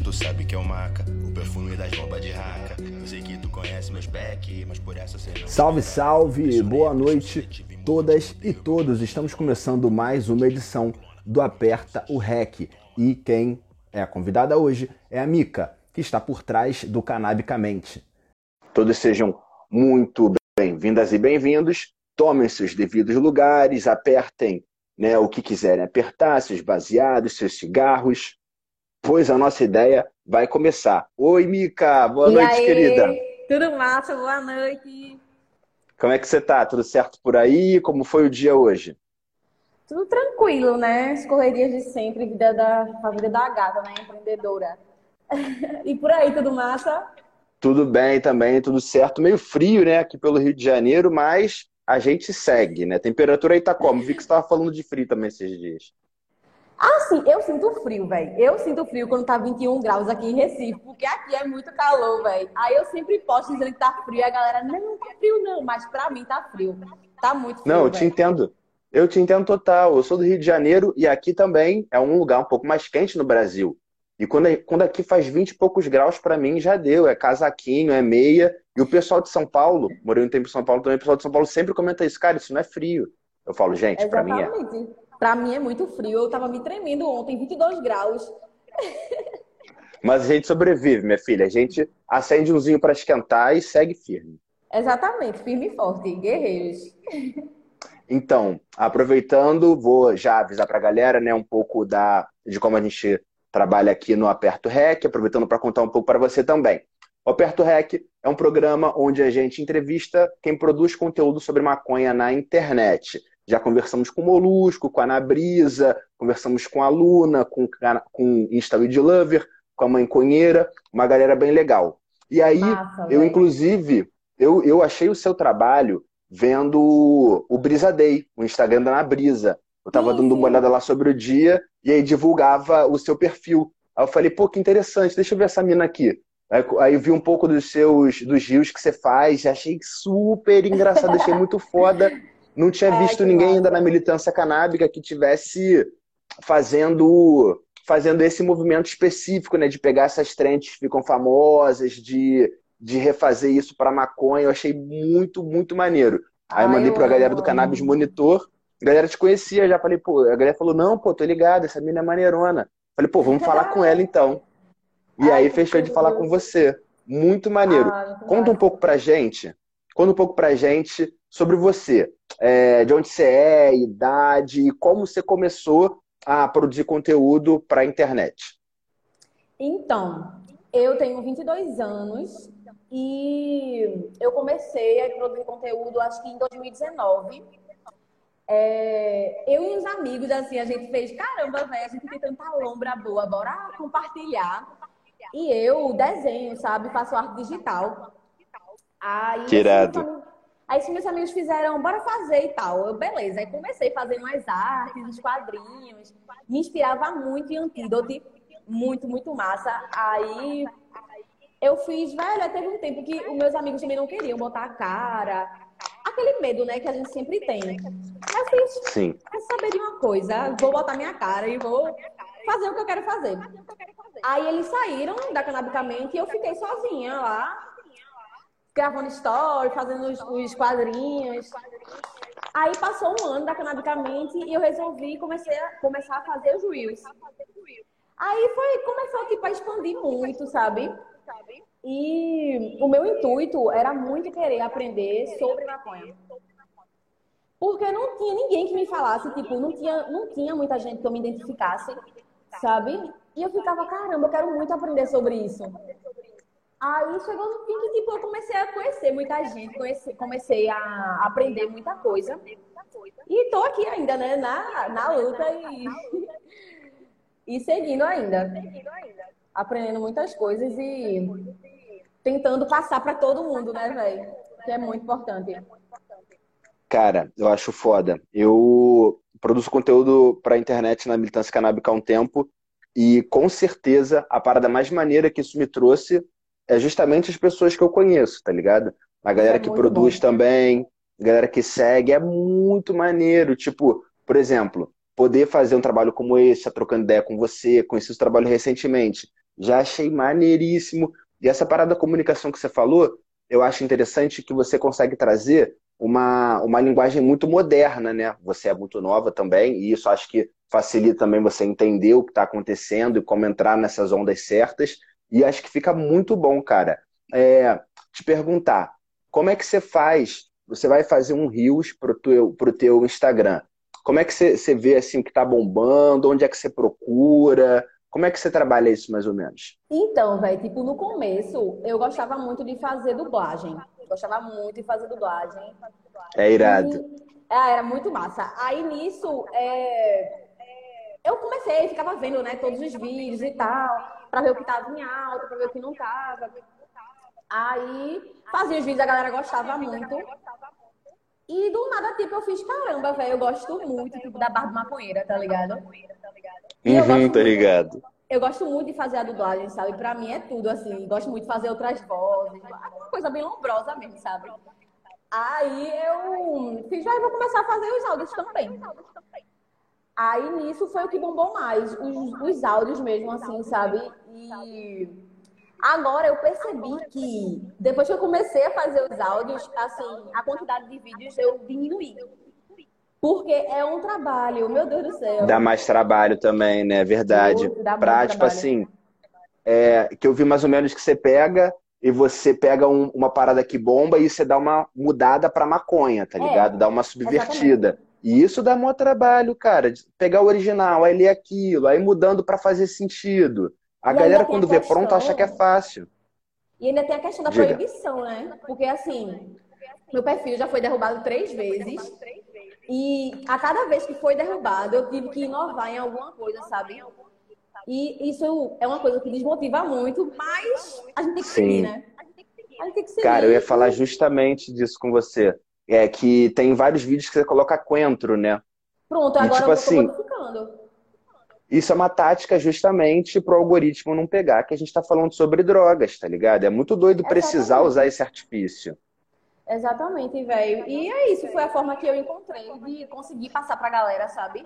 cheiro tu sabe que é o maca, o perfume das bombas de raca. Eu sei que tu conhece meus back, mas por essa você não. Salve, salve, boa noite todas e todos. Estamos começando mais uma edição do Aperta o Rec. E quem é a convidada hoje é a Mica, que está por trás do Canabicamente. Todos sejam muito bem-vindas e bem-vindos. Tomem seus devidos lugares, apertem né, o que quiserem apertar, seus baseados, seus cigarros, pois a nossa ideia vai começar. Oi, Mica, boa e noite, aí? querida. Tudo massa, boa noite. Como é que você tá? Tudo certo por aí? Como foi o dia hoje? Tudo tranquilo, né? As correrias de sempre, vida da, a vida da gata, né? Empreendedora. e por aí, tudo massa? Tudo bem também, tudo certo. Meio frio, né, aqui pelo Rio de Janeiro, mas a gente segue, né? Temperatura aí tá como? Vi que você tava falando de frio também esses dias. Ah, sim, eu sinto frio, velho. Eu sinto frio quando tá 21 graus aqui em Recife, porque aqui é muito calor, velho. Aí eu sempre posto dizendo que tá frio e a galera, não, tá frio não, mas pra mim tá frio. Tá muito frio. Não, eu te véi. entendo. Eu te entendo total. Eu sou do Rio de Janeiro e aqui também é um lugar um pouco mais quente no Brasil. E quando, quando aqui faz 20 e poucos graus, pra mim já deu. É casaquinho, é meia. E o pessoal de São Paulo, morei um tempo em São Paulo também, o pessoal de São Paulo sempre comenta isso. Cara, isso não é frio. Eu falo, gente, pra mim é. Pra mim é muito frio. Eu tava me tremendo ontem, 22 graus. Mas a gente sobrevive, minha filha. A gente acende umzinho pra esquentar e segue firme. Exatamente, firme e forte, guerreiros. Então, aproveitando, vou já avisar para a galera, né, um pouco da, de como a gente trabalha aqui no Aperto Rec, aproveitando para contar um pouco para você também. O Aperto Rec é um programa onde a gente entrevista quem produz conteúdo sobre maconha na internet. Já conversamos com o Molusco, com a Ana Brisa, conversamos com a Luna, com, com Insta Weed Lover, com a Mãe Conheira, uma galera bem legal. E aí, Massa, eu inclusive, eu, eu achei o seu trabalho vendo o Brisa Day, o Instagram da Ana Brisa. Eu tava Sim, dando uma olhada lá sobre o dia e aí divulgava o seu perfil. Aí eu falei, pô, que interessante, deixa eu ver essa mina aqui. Aí, aí eu vi um pouco dos seus dos rios que você faz, achei super engraçado, achei muito foda. Não tinha Ai, visto ninguém ainda na militância canábica que tivesse fazendo fazendo esse movimento específico, né, de pegar essas trends que ficam famosas, de, de refazer isso para maconha. Eu achei muito, muito maneiro. Aí eu mandei eu pra galera do. Cannabis Monitor. A galera te conhecia, já falei, pô, a galera falou, não, pô, tô ligado, essa mina é maneirona. Falei, pô, vamos falar com ela então. E Ai, aí fechou de falar com você. Muito maneiro. Ah, Conta um pouco pra gente, conta um pouco pra gente sobre você. É, de onde você é, idade, e como você começou a produzir conteúdo pra internet. Então, eu tenho 22 anos e eu comecei a produzir conteúdo acho que em 2019. É, eu e os amigos, assim, a gente fez, caramba, velho, a gente tem tanta lombra boa, bora compartilhar. E eu desenho, sabe? Faço arte digital. Aí, Que irado. assim, aí se meus amigos fizeram, bora fazer e tal. Eu, beleza. Aí comecei fazendo as artes, os quadrinhos. Me inspirava muito em Antídote. Muito, muito massa. Aí eu fiz, velho, teve um tempo que os meus amigos também não queriam botar a cara. Aquele medo, né, que a gente sempre tem. Aí eu fiz, Sim. Quer saber de uma coisa? Vou botar minha cara e vou fazer o que eu quero fazer. Aí eles saíram da Canabicamente e eu fiquei sozinha lá, gravando story, fazendo os, os quadrinhos. Aí passou um ano da Canabicamente e eu resolvi comecei a, começar a fazer os reels. Aí foi, começou tipo, a expandir muito, sabe? E o meu intuito era muito querer aprender sobre maconha. Porque não tinha ninguém que me falasse, tipo, não tinha, não tinha muita gente que eu me identificasse, sabe? E eu ficava, caramba, eu quero muito aprender sobre isso. Aí chegou no fim que, tipo, eu comecei a conhecer muita gente, conheci- comecei a aprender muita coisa. E tô aqui ainda, né, na, na luta e, e seguindo ainda. Aprendendo muitas coisas e tentando passar pra todo mundo, né, velho? Que é muito importante. Cara, eu acho foda. Eu produzo conteúdo pra internet na militância canábica há um tempo e com certeza a parada mais maneira que isso me trouxe é justamente as pessoas que eu conheço, tá ligado? A galera é que produz bom. também, a galera que segue, é muito maneiro. Tipo, por exemplo, poder fazer um trabalho como esse, tá trocando ideia com você, conheci o trabalho recentemente. Já achei maneiríssimo. E essa parada da comunicação que você falou, eu acho interessante que você consegue trazer uma, uma linguagem muito moderna, né? Você é muito nova também, e isso acho que facilita também você entender o que está acontecendo e como entrar nessas ondas certas. E acho que fica muito bom, cara. É, te perguntar, como é que você faz? Você vai fazer um Reels pro teu, pro teu Instagram. Como é que você, você vê assim o que está bombando? Onde é que você procura? Como é que você trabalha isso mais ou menos? Então, velho, tipo, no começo eu gostava muito de fazer dublagem. gostava muito de fazer dublagem. É irado. E, é, era muito massa. Aí nisso, é, eu comecei, ficava vendo, né, todos os vídeos e tal, pra ver o que tava em alta, pra ver o que não tava. Aí fazia os vídeos, a galera gostava muito. E do nada, tipo, eu fiz, caramba, velho, eu gosto muito, tipo, da barba maconheira, tá ligado? Uhum, tá ligado. Eu gosto muito de fazer a dublagem, sabe? Pra mim é tudo, assim. Gosto muito de fazer outras vozes. Uma coisa bem lombrosa mesmo, sabe? Aí eu fiz, já vou começar a fazer os áudios também. Aí nisso foi o que bombou mais, os, os áudios mesmo, assim, sabe? E agora eu percebi que depois que eu comecei a fazer os áudios, assim, a quantidade de vídeos eu diminuí. Porque é um trabalho, meu Deus do céu. Dá mais trabalho também, né? Verdade. Dá pra, tipo assim, é, que eu vi mais ou menos que você pega e você pega um, uma parada que bomba e você dá uma mudada pra maconha, tá é, ligado? É, dá uma subvertida. Exatamente. E isso dá muito trabalho, cara. Pegar o original, aí ler aquilo, aí mudando para fazer sentido. A e galera, quando a vê pronto, acha que é fácil. E ainda tem a questão da Diga. proibição, né? Porque, assim, meu perfil já foi derrubado três vezes. E a cada vez que foi derrubado, eu tive que inovar em alguma coisa, sabe? E isso é uma coisa que desmotiva muito, mas a gente tem que Sim. seguir, né? A gente tem que seguir. Cara, eu ia falar justamente disso com você é que tem vários vídeos que você coloca coentro, né? Pronto, agora e, tipo, eu assim, modificando. Isso é uma tática justamente para o algoritmo não pegar, que a gente está falando sobre drogas, tá ligado? É muito doido Exatamente. precisar usar esse artifício. Exatamente, velho. E é isso, foi a forma que eu encontrei de conseguir passar pra galera, sabe?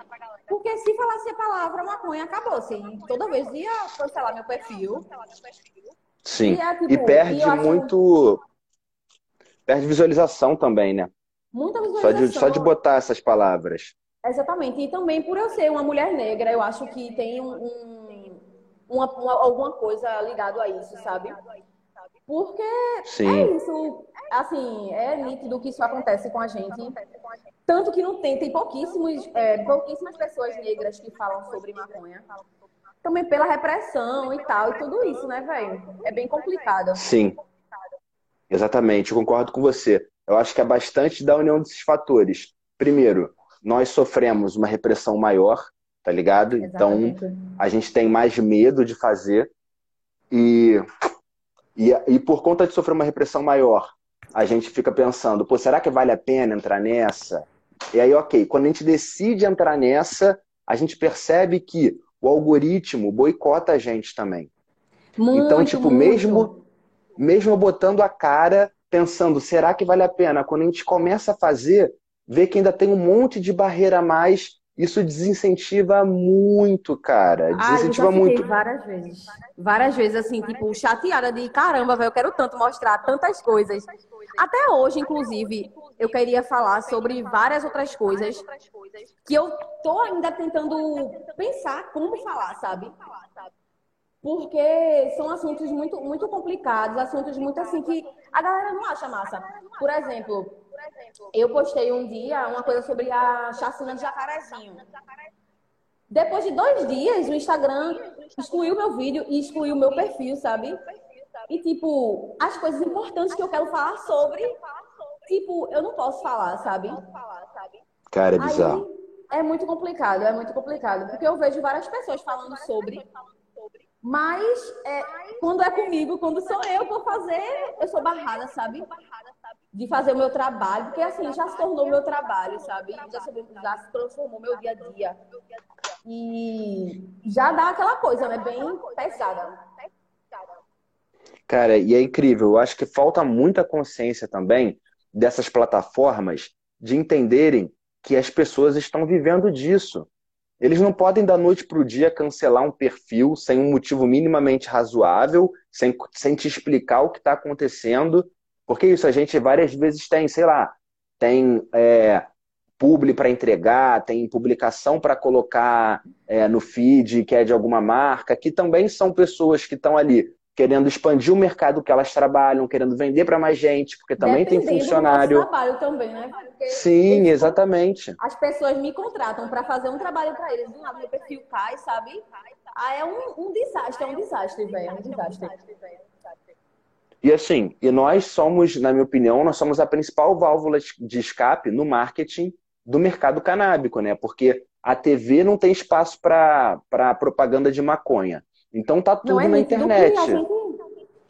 Porque se falasse a palavra maconha, acabou, assim. Toda vez ia cancelar meu perfil. Sim. E, é, tipo, e perde muito. Acho perde visualização também, né? Muita visualização. Só de, só de botar essas palavras. Exatamente. E também por eu ser uma mulher negra, eu acho que tem um, um uma, uma, alguma coisa ligado a isso, sabe? Porque Sim. é isso. Assim, é nítido que isso acontece com a gente. Tanto que não tem, tem pouquíssimos, é, pouquíssimas pessoas negras que falam sobre maconha. Também pela repressão e tal, e tudo isso, né, velho? É bem complicado. Sim. Exatamente, eu concordo com você. Eu acho que é bastante da união desses fatores. Primeiro, nós sofremos uma repressão maior, tá ligado? Então, Exatamente. Então, a gente tem mais medo de fazer. E, e, e por conta de sofrer uma repressão maior, a gente fica pensando, pô, será que vale a pena entrar nessa? E aí, ok, quando a gente decide entrar nessa, a gente percebe que o algoritmo boicota a gente também. Muito, então, tipo, muito. mesmo mesmo botando a cara, pensando, será que vale a pena? Quando a gente começa a fazer, vê que ainda tem um monte de barreira a mais, isso desincentiva muito, cara. Desincentiva ah, eu já muito. várias vezes. Várias vezes, assim, tipo, chateada de caramba, velho, eu quero tanto mostrar tantas coisas. Até hoje, inclusive, eu queria falar sobre várias outras coisas que eu tô ainda tentando pensar como falar, sabe? Porque são assuntos muito, muito complicados, assuntos muito assim que a galera não acha massa. Por exemplo, eu postei um dia uma coisa sobre a chacina de jacarezinho. Depois de dois dias, o Instagram excluiu meu vídeo e excluiu meu perfil, sabe? E, tipo, as coisas importantes que eu quero falar sobre, tipo, eu não posso falar, sabe? Cara, é bizarro. Aí, é muito complicado, é muito complicado. Porque eu vejo várias pessoas falando sobre mas é, quando é comigo, quando sou eu vou fazer, eu sou barrada, sabe? De fazer o meu trabalho, porque assim, já se tornou meu trabalho, sabe? Já, já se transformou meu dia a dia. E já dá aquela coisa, né? Bem pesada. Cara, e é incrível. Eu acho que falta muita consciência também dessas plataformas de entenderem que as pessoas estão vivendo disso. Eles não podem da noite para o dia cancelar um perfil sem um motivo minimamente razoável, sem, sem te explicar o que está acontecendo. Porque isso a gente várias vezes tem, sei lá, tem é, publi para entregar, tem publicação para colocar é, no feed que é de alguma marca, que também são pessoas que estão ali querendo expandir o mercado que elas trabalham, querendo vender para mais gente, porque também Dependendo tem funcionário. Do trabalho também, né? Porque Sim, eles- exatamente. As pessoas me contratam para fazer um trabalho para eles, do nada meu perfil cai, sabe? Aí é um, um desastre, é um desastre, velho, é um desastre. E assim, e nós somos, na minha opinião, nós somos a principal válvula de escape no marketing do mercado canábico, né? Porque a TV não tem espaço para propaganda de maconha. Então tá tudo Não é na internet. a gente,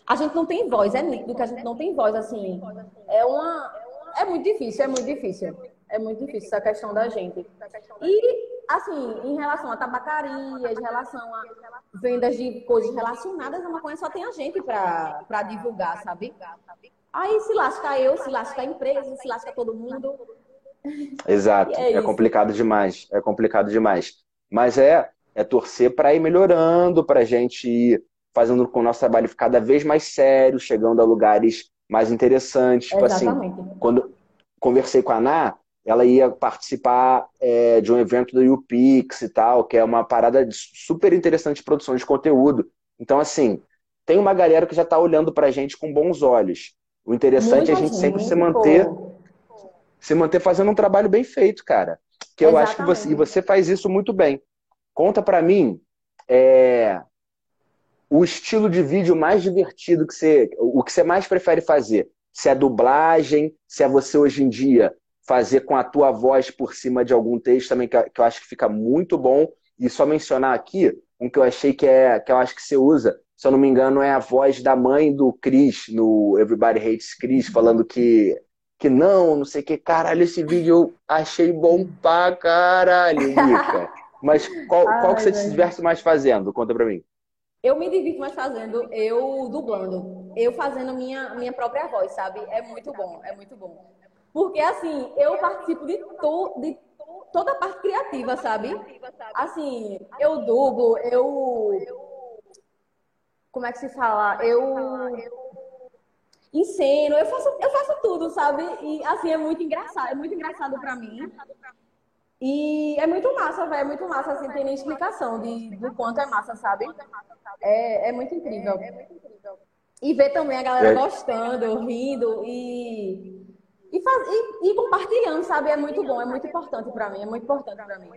a gente não tem voz, é nítido que a gente não tem voz, assim. É uma. É muito difícil, é muito difícil. É muito difícil essa questão da gente. E, assim, em relação a tabacarias, em relação a vendas de coisas relacionadas à maconha, só tem a gente pra, pra divulgar, sabe? Aí se lasca eu, se lasca a empresa, se lasca todo mundo. Exato, É é, complicado demais, é complicado demais. Mas é, é torcer para ir melhorando, para a gente ir fazendo com o nosso trabalho cada vez mais sério, chegando a lugares mais interessantes. Tipo assim, Exatamente. quando conversei com a Ana, ela ia participar é, de um evento do UPix e tal, que é uma parada de super interessante de produção de conteúdo. Então, assim, tem uma galera que já está olhando para a gente com bons olhos. O interessante é a gente sempre se manter pô. se manter fazendo um trabalho bem feito, cara. Que eu acho que você, e Exatamente. você faz isso muito bem. Conta pra mim é, o estilo de vídeo mais divertido que você, o que você mais prefere fazer. Se é dublagem, se é você hoje em dia fazer com a tua voz por cima de algum texto também, que, que eu acho que fica muito bom. E só mencionar aqui, um que eu achei que é, que eu acho que você usa, se eu não me engano, é a voz da mãe do Chris, no Everybody Hates Chris, falando que que não, não sei o que. Caralho, esse vídeo eu achei bom pra caralho, Mica. Mas qual, qual que você Ai, se diverte mais fazendo? Conta pra mim. Eu me divirto mais fazendo, eu dublando, eu fazendo minha, minha própria voz, sabe? É muito bom, é muito bom. Porque, assim, eu participo de, to, de toda a parte criativa, sabe? Assim, eu dublo, eu. Como é que se fala? Eu. Enceno, eu faço, eu faço tudo, sabe? E, assim, é muito engraçado, é muito engraçado pra mim. E é muito massa, velho, é muito massa, assim, tem nem explicação de, do quanto é massa, sabe? É, é muito incrível. E ver também a galera É. gostando, rindo e, e, faz, e, e compartilhando, sabe? É muito bom, é muito importante pra mim, é muito importante pra mim.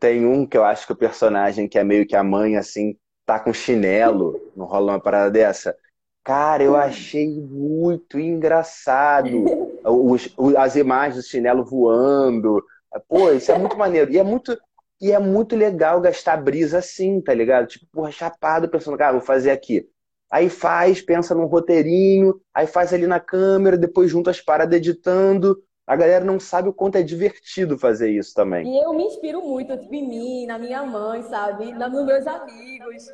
Tem um que eu acho que o personagem que é meio que a mãe, assim, tá com chinelo, não rola uma parada dessa. Cara, eu achei muito engraçado. Os- as imagens do chinelo voando. Pô, isso é muito maneiro. E é muito, e é muito legal gastar brisa assim, tá ligado? Tipo, porra, chapado, pensando, cara, vou fazer aqui. Aí faz, pensa num roteirinho, aí faz ali na câmera, depois junta as paradas editando. A galera não sabe o quanto é divertido fazer isso também. E eu me inspiro muito, tipo, em mim, na minha mãe, sabe? Na- Nos meus amigos.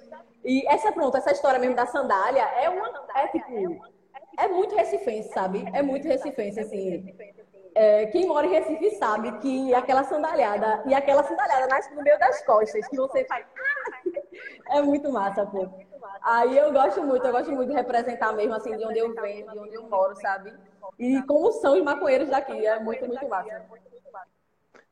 E essa, pronto, essa história mesmo da sandália é uma. É tipo. É muito recifense, sabe? É muito recifense, assim. É, quem mora em Recife sabe que aquela sandalhada. E aquela sandalhada nasce no meio das costas, que você faz. É muito massa, pô. Aí eu gosto muito, eu gosto muito de representar mesmo, assim, de onde eu venho, de onde eu moro, sabe? E como são os maconheiros daqui. É muito, muito massa.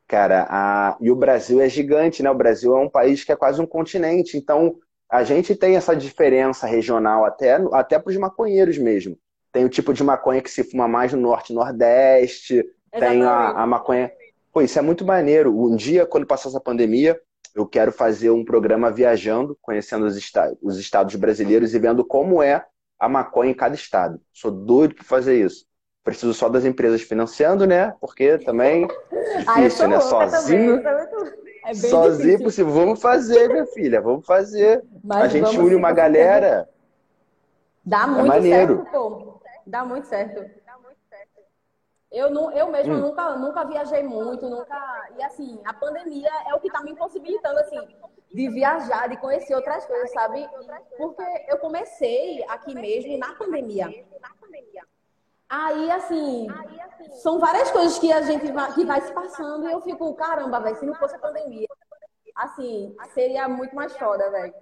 Cara, a... e o Brasil é gigante, né? O Brasil é um país que é quase um continente, então a gente tem essa diferença regional até, até para os maconheiros mesmo. Tem o tipo de maconha que se fuma mais no norte e nordeste, tem a, Exatamente. a maconha. Pô, isso é muito maneiro. Um dia, quando passar essa pandemia, eu quero fazer um programa viajando, conhecendo os, esta... os estados brasileiros e vendo como é a maconha em cada estado. Sou doido para fazer isso. Preciso só das empresas financiando, né? Porque também Ah, eu difícil, sou né? Sozinho. também, é É Sozinho difícil. possível. Vamos fazer, minha filha. Vamos fazer. Mas a gente une uma galera. Dá muito maneiro. certo, pô. Dá muito certo. Eu, não, eu mesma Hum. nunca, nunca viajei muito, nunca. E assim, a pandemia é o que tá me impossibilitando, assim, de viajar, de conhecer outras coisas, sabe? Porque eu comecei aqui mesmo na pandemia. Aí, assim, são várias coisas que a gente vai, que vai se passando e eu fico, caramba, velho, se não fosse a pandemia, assim, seria muito mais foda, velho.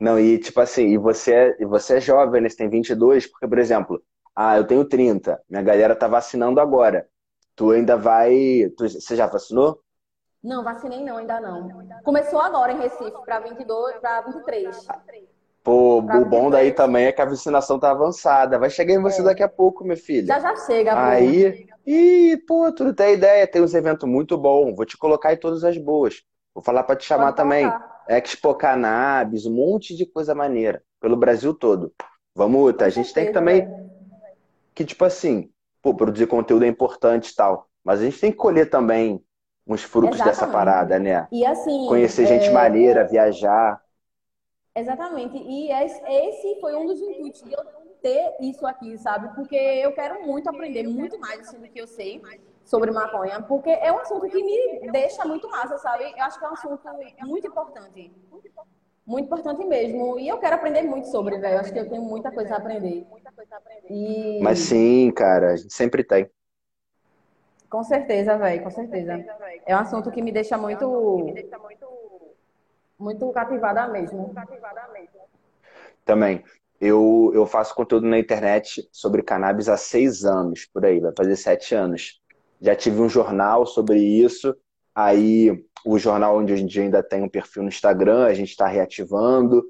Não, e tipo assim, e você, é, e você é jovem, né? Você tem 22, porque, por exemplo, ah, eu tenho 30, minha galera tá vacinando agora. Tu ainda vai. Tu, você já vacinou? Não, vacinei não, ainda não. Começou agora em Recife, para 22, para 23. Pô, o bom daí também é que a vacinação tá avançada. Vai chegar em você é. daqui a pouco, minha filha. Já já chega, Aí, e pô, tu não tem ideia, tem uns eventos muito bons. Vou te colocar em todas as boas. Vou falar para te chamar Pode também. Expo Cannabis, um monte de coisa maneira pelo Brasil todo. Vamos, tá? A gente tem que também que tipo assim, pô, produzir conteúdo é importante e tal, mas a gente tem que colher também uns frutos Exatamente. dessa parada, né? E assim, conhecer gente é... maneira, viajar. Exatamente. E esse foi um dos intuitos de eu ter isso aqui, sabe? Porque eu quero muito aprender, muito mais assim, do que eu sei sobre maconha, porque é um assunto que me deixa muito massa, sabe? Eu acho que é um assunto muito importante. Muito importante mesmo. E eu quero aprender muito sobre, velho. Acho que eu tenho muita coisa a aprender. E... Mas sim, cara, a gente sempre tem. Com certeza, velho, com certeza. É um assunto que me deixa muito. Muito cativada mesmo. Também. Eu, eu faço conteúdo na internet sobre cannabis há seis anos, por aí, vai fazer sete anos. Já tive um jornal sobre isso. Aí, o jornal onde hoje em dia ainda tem um perfil no Instagram, a gente está reativando.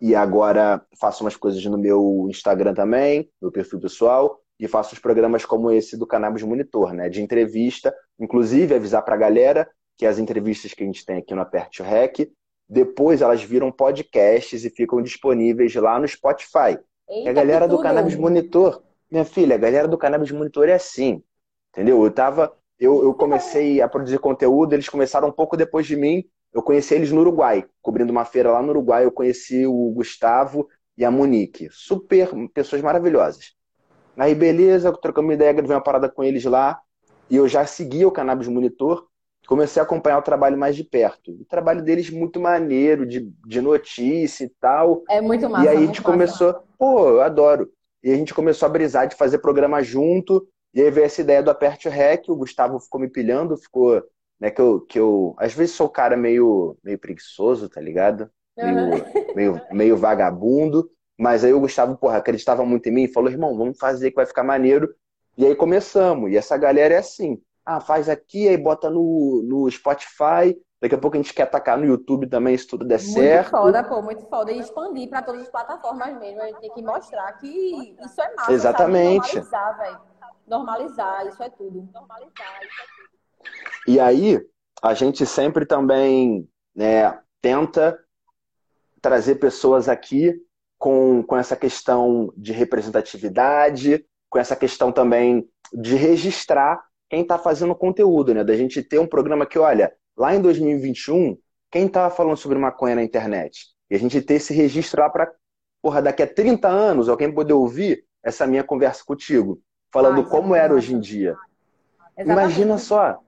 E agora faço umas coisas no meu Instagram também, no perfil pessoal. E faço os programas como esse do Cannabis Monitor, né? De entrevista. Inclusive, avisar para a galera que as entrevistas que a gente tem aqui no Aperte o Rec, depois elas viram podcasts e ficam disponíveis lá no Spotify. Eita, e a galera do Cannabis Monitor, minha filha, a galera do Cannabis Monitor é assim. Entendeu? Eu tava. Eu, eu comecei a produzir conteúdo, eles começaram um pouco depois de mim. Eu conheci eles no Uruguai, cobrindo uma feira lá no Uruguai. Eu conheci o Gustavo e a Monique. Super pessoas maravilhosas. Aí, beleza, trocamos uma ideia, gravei uma parada com eles lá. E eu já seguia o Cannabis Monitor. Comecei a acompanhar o trabalho mais de perto. O trabalho deles muito maneiro, de, de notícia e tal. É muito massa. E aí a gente começou, pô, eu adoro. E a gente começou a brisar de fazer programa junto. E aí veio essa ideia do aperte o rec, o Gustavo ficou me pilhando, ficou, né, que eu, que eu às vezes sou o cara meio, meio preguiçoso, tá ligado? Meio, uhum. meio, meio vagabundo, mas aí o Gustavo, porra, acreditava muito em mim e falou, irmão, vamos fazer que vai ficar maneiro. E aí começamos, e essa galera é assim, ah, faz aqui, aí bota no, no Spotify, daqui a pouco a gente quer atacar no YouTube também, se tudo der muito certo. Muito foda, pô, muito foda. E expandir para todas as plataformas mesmo, a gente tem que mostrar que isso é massa, Exatamente. Sabe? Normalizar, velho normalizar, isso é tudo. Normalizar, isso é tudo. E aí, a gente sempre também né, tenta trazer pessoas aqui com, com essa questão de representatividade, com essa questão também de registrar quem está fazendo conteúdo, né? Da gente ter um programa que, olha, lá em 2021, quem estava falando sobre maconha na internet? E a gente ter esse registro lá para, porra, daqui a 30 anos, alguém poder ouvir essa minha conversa contigo falando ah, como era hoje em dia. Exatamente. Imagina só,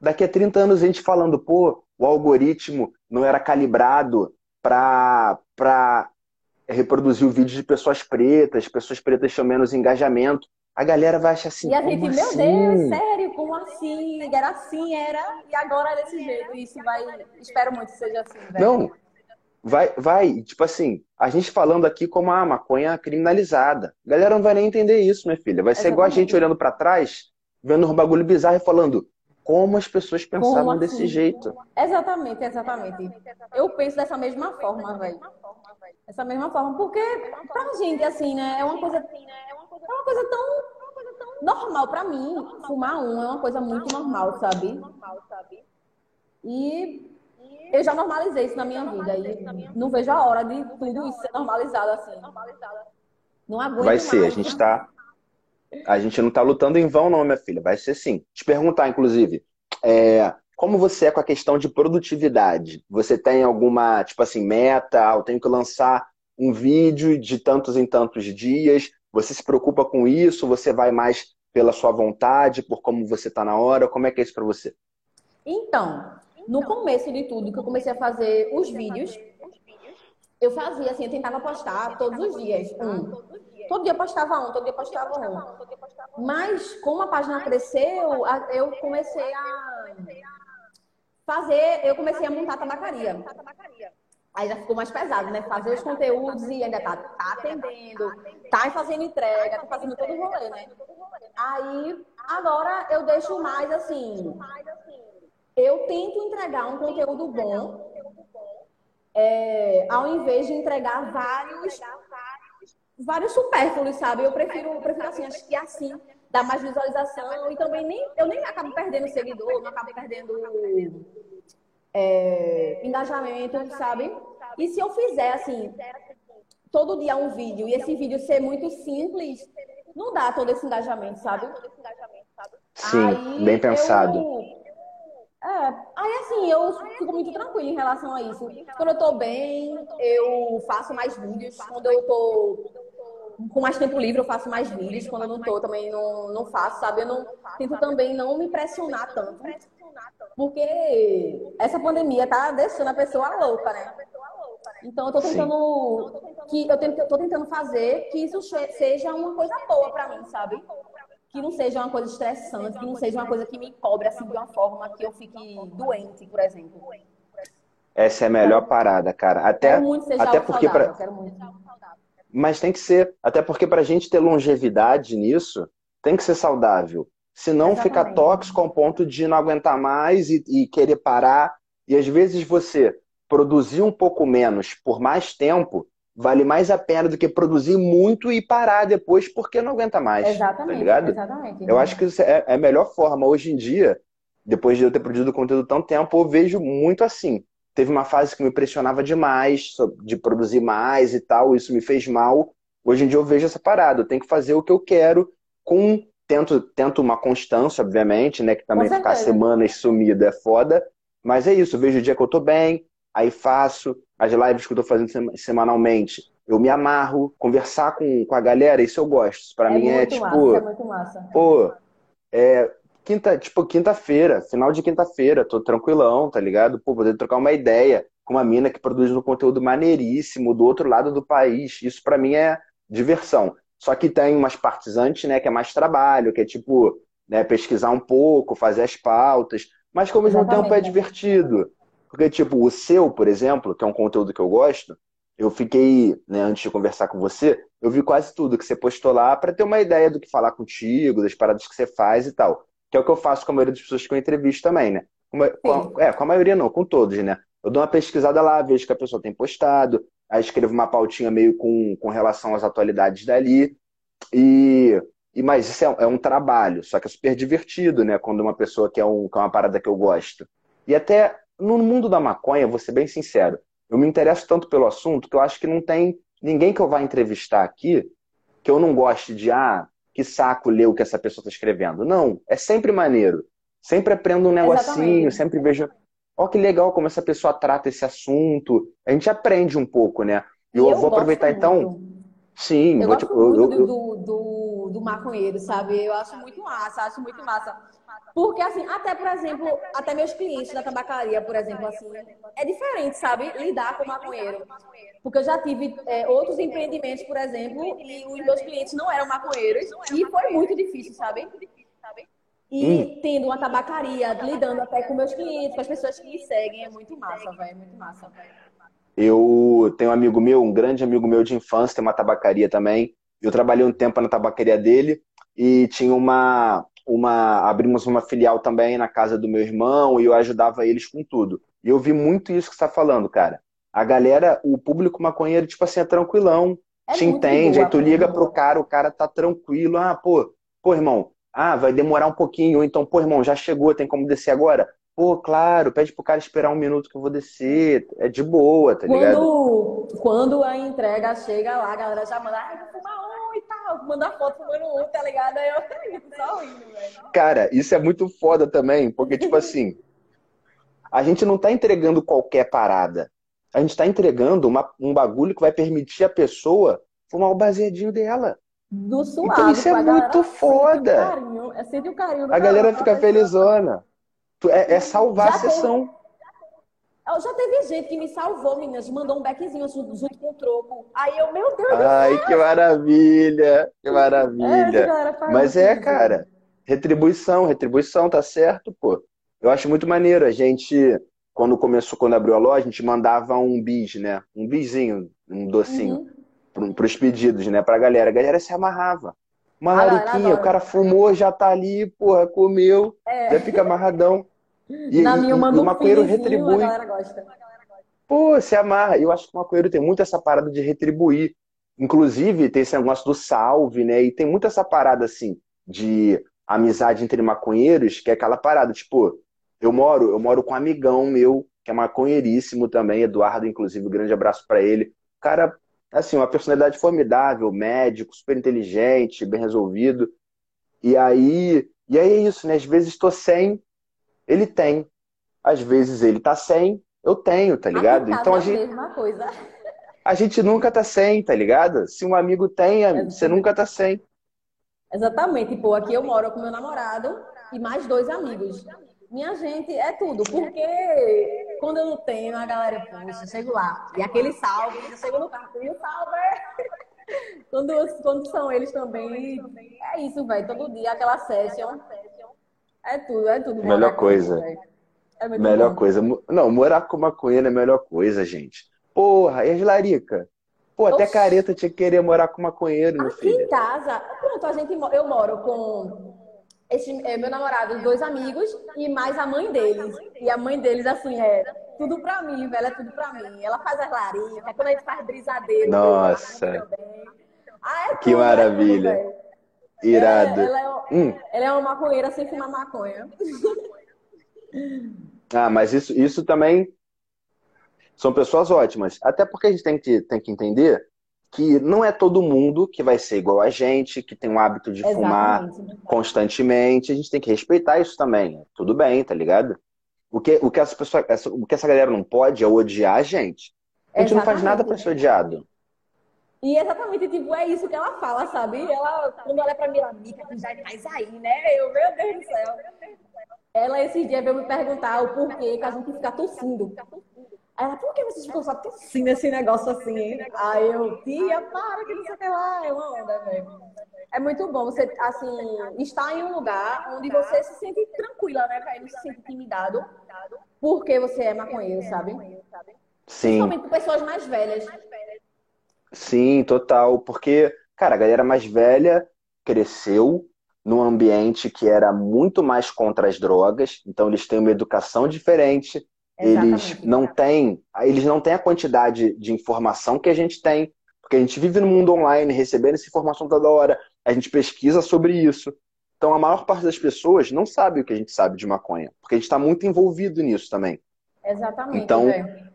daqui a 30 anos a gente falando, pô, o algoritmo não era calibrado para reproduzir o vídeo de pessoas pretas, pessoas pretas tinham menos engajamento. A galera vai achar assim. E a gente, meu assim? Deus, sério, como assim? Era assim, era, e agora é desse jeito. Isso vai. Espero muito que seja assim, velho. Não, vai, vai, tipo assim, a gente falando aqui como a maconha criminalizada. A galera não vai nem entender isso, minha filha. Vai ser Exatamente. igual a gente olhando para trás, vendo um bagulho bizarro e falando como as pessoas pensavam assim? desse jeito. Exatamente, exatamente. Eu penso dessa mesma forma, velho. Dessa mesma forma, porque pra gente, assim, né, é uma coisa, é uma coisa tão normal pra mim. Fumar um é uma coisa muito normal, sabe? E eu já normalizei isso na minha vida. E não vejo a hora de tudo isso ser normalizado assim. Não aguento Vai ser, mais. a gente tá. A gente não tá lutando em vão, não, minha filha. Vai ser sim. Te perguntar, inclusive, é, como você é com a questão de produtividade? Você tem alguma, tipo assim, meta? Ah, eu tenho que lançar um vídeo de tantos em tantos dias. Você se preocupa com isso? Você vai mais pela sua vontade, por como você está na hora? Como é que é isso para você? Então, no começo de tudo, que eu comecei a fazer os vídeos, eu fazia assim, eu tentava postar todos os dias um. todo dia postava um, todo dia postava um. Mas como a página cresceu, eu comecei a fazer, eu comecei a montar tabacaria. Aí já ficou mais pesado, né? Fazer os conteúdos e ainda tá, tá atendendo, tá fazendo entrega, tá fazendo todo o rolê, né? Aí, agora eu deixo mais assim. Eu tento entregar um conteúdo bom, é, ao invés de entregar vários, vários supérfluos, sabe? Eu prefiro, eu prefiro assim, acho que assim dá mais visualização e também nem, eu nem acabo perdendo seguidor, não acabo perdendo é, engajamento, sabe? E se eu fizer assim, todo dia um vídeo e esse vídeo ser muito simples, não dá todo esse engajamento, sabe? Sim, aí bem pensado. Eu... É, aí assim, eu fico muito tranquila em relação a isso. Quando eu tô bem, eu faço mais vídeos. Quando eu tô com mais tempo livre, eu faço mais vídeos. Quando eu não tô, também não, não faço, sabe? Eu não tento também não me pressionar tanto. Porque essa pandemia tá deixando a pessoa louca, né? Então eu tô tentando Sim. que eu, tento, eu tô tentando fazer que isso seja uma coisa boa para mim, sabe? Que não seja uma coisa estressante, que não seja uma coisa que me cobre assim de uma forma que eu fique doente, por exemplo. Essa é a melhor parada, cara. Até até porque para Mas tem que ser, até porque pra gente ter longevidade nisso, tem que ser saudável. Senão Exatamente. fica tóxico ao ponto de não aguentar mais e, e querer parar. E às vezes você produzir um pouco menos por mais tempo vale mais a pena do que produzir muito e parar depois porque não aguenta mais. Tá exatamente. Tá ligado? Exatamente. Eu acho que isso é, é a melhor forma. Hoje em dia, depois de eu ter produzido conteúdo tanto tempo, eu vejo muito assim. Teve uma fase que me pressionava demais de produzir mais e tal, isso me fez mal. Hoje em dia eu vejo essa parada, eu tenho que fazer o que eu quero com tento, tento uma constância, obviamente, né, que também ficar semanas sumido é foda, mas é isso, eu vejo o dia que eu tô bem, aí faço as lives que eu tô fazendo semanalmente. Eu me amarro, conversar com, com a galera, isso eu gosto. Para é mim é tipo. Massa, é muito massa. Pô, é, quinta, tipo, quinta-feira, final de quinta-feira, tô tranquilão, tá ligado? Pô, poder trocar uma ideia com uma mina que produz um conteúdo maneiríssimo do outro lado do país. Isso para mim é diversão. Só que tem umas partes antes, né, que é mais trabalho, que é tipo, né, pesquisar um pouco, fazer as pautas, mas que ao mesmo Exatamente. tempo é divertido. Porque, tipo, o seu, por exemplo, que é um conteúdo que eu gosto, eu fiquei, né, antes de conversar com você, eu vi quase tudo que você postou lá para ter uma ideia do que falar contigo, das paradas que você faz e tal. Que é o que eu faço com a maioria das pessoas que eu entrevisto também, né? Com a, é, com a maioria não, com todos, né? Eu dou uma pesquisada lá, vejo que a pessoa tem postado, aí escrevo uma pautinha meio com, com relação às atualidades dali. E, e mas isso é, é um trabalho, só que é super divertido, né? Quando uma pessoa quer, um, quer uma parada que eu gosto. E até no mundo da maconha, vou ser bem sincero, eu me interesso tanto pelo assunto que eu acho que não tem ninguém que eu vá entrevistar aqui que eu não goste de, ah, que saco ler o que essa pessoa está escrevendo. Não, é sempre maneiro. Sempre aprendo um negocinho, Exatamente. sempre vejo, ó, oh, que legal como essa pessoa trata esse assunto. A gente aprende um pouco, né? E eu, eu vou aproveitar então. Sim, eu vou, gosto tipo, muito eu, eu, do, do, do maconheiro, sabe? Eu acho muito massa, acho muito massa. Porque, assim, até, por exemplo, até meus clientes da tabacaria, por exemplo, assim, é diferente, sabe? Lidar com maconheiro. Porque eu já tive é, outros empreendimentos, por exemplo, e os meus clientes não eram maconheiros. E foi muito difícil, sabe? E hum. tendo uma tabacaria, lidando até com meus clientes, com as pessoas que me seguem, é muito massa, velho. É muito massa, velho. Eu tenho um amigo meu, um grande amigo meu de infância, tem uma tabacaria também. Eu trabalhei um tempo na tabacaria dele e tinha uma, uma abrimos uma filial também na casa do meu irmão e eu ajudava eles com tudo. E eu vi muito isso que você está falando, cara. A galera, o público maconheiro, tipo assim, é tranquilão, é te entende, boa, aí tu liga pro cara, o cara tá tranquilo, ah, pô, pô, irmão, ah, vai demorar um pouquinho, ou então, pô, irmão, já chegou, tem como descer agora? Pô, claro, pede pro cara esperar um minuto que eu vou descer. É de boa, tá quando, ligado? Quando a entrega chega lá, a galera já manda, ai, vou fumar um e tal, manda foto fumando um, tá ligado? Aí eu só rindo, velho. Cara, isso é muito foda também, porque, tipo assim, a gente não tá entregando qualquer parada. A gente tá entregando uma, um bagulho que vai permitir a pessoa fumar o baseadinho dela. Do suave, então isso é muito foda. Carinho, é sempre o carinho A galera fica felizona. É, é salvar Já a sessão. Tem... Já teve gente que me salvou, meninas, mandou um beckzinho junto com o troco. Aí eu, meu Deus Ai, que maravilha! Que maravilha! É, Mas é, cara, retribuição, retribuição, tá certo, pô. Eu acho muito maneiro. A gente, quando começou, quando abriu a loja, a gente mandava um bis, né? Um bizinho, um docinho, uhum. para os pedidos, né? Pra galera. A galera se amarrava. Uma ah, lariquinha, o cara fumou, já tá ali, porra, comeu, é. já fica amarradão. E, Na minha, e, e o maconheiro retribui. Pô, se amarra. Eu acho que o maconheiro tem muito essa parada de retribuir. Inclusive, tem esse negócio do salve, né? E tem muito essa parada, assim, de amizade entre maconheiros, que é aquela parada, tipo, eu moro, eu moro com um amigão meu, que é maconheiríssimo também, Eduardo, inclusive, um grande abraço para ele. O cara, assim, uma personalidade formidável, médico, super inteligente, bem resolvido. E aí, e aí é isso, né? Às vezes estou sem, ele tem. Às vezes ele tá sem, eu tenho, tá ligado? Então a gente mesma coisa. A gente nunca tá sem, tá ligado? Se um amigo tem, você nunca tá sem. Exatamente. Pô, aqui eu moro com meu namorado e mais dois amigos. Minha gente, é tudo. Porque quando eu não tenho, a galera, poxa, chego lá. E aquele salve, eu chego no carro e o salve. quando, quando são eles também, é isso, velho. Todo dia, aquela session. É tudo, é tudo. Melhor coisa. É melhor bom. coisa. Não, morar com maconheiro é a melhor coisa, gente. Porra, e as larica? Pô, até Oxi. careta tinha que querer morar com maconheiro, meu Aqui filho. em casa, pronto, a gente, eu moro com esse, é, meu namorado, dois amigos e mais a mãe deles. E a mãe deles, assim, é tudo pra mim, velho, é tudo pra mim. Ela faz as larinhas, é quando a gente faz brisadeiro. Nossa! Ah, é que tudo, maravilha! É tudo, Irado. É, ela, é, hum. ela é uma maconheira sem fumar maconha. Ah, mas isso, isso também são pessoas ótimas. Até porque a gente tem que, tem que entender que não é todo mundo que vai ser igual a gente, que tem o hábito de Exatamente. fumar constantemente. A gente tem que respeitar isso também. Tudo bem, tá ligado? O que, o que, essa, pessoa, essa, o que essa galera não pode é odiar a gente. A gente Exatamente. não faz nada para ser odiado. E exatamente, tipo, é isso que ela fala, sabe? Ela, quando olha pra mim, ela, Mica, tu já faz aí, né? Eu, meu Deus do céu. Ela, esses dias, veio me perguntar o porquê que a gente fica tossindo. Aí ela, por que vocês ficam só tossindo esse negócio assim? Hein? Aí eu, tia, para, que não sei o que lá. É uma onda, velho. É muito bom você, assim, estar em um lugar onde você se sente tranquila, né, velho? Não se sente intimidado. Porque você é maconheiro, sabe? Sim. Principalmente por pessoas mais velhas. Sim, total. Porque, cara, a galera mais velha cresceu num ambiente que era muito mais contra as drogas, então eles têm uma educação diferente, Exatamente. eles não têm, eles não têm a quantidade de informação que a gente tem, porque a gente vive no mundo online, recebendo essa informação toda hora, a gente pesquisa sobre isso. Então a maior parte das pessoas não sabe o que a gente sabe de maconha, porque a gente está muito envolvido nisso também. Exatamente. Então, é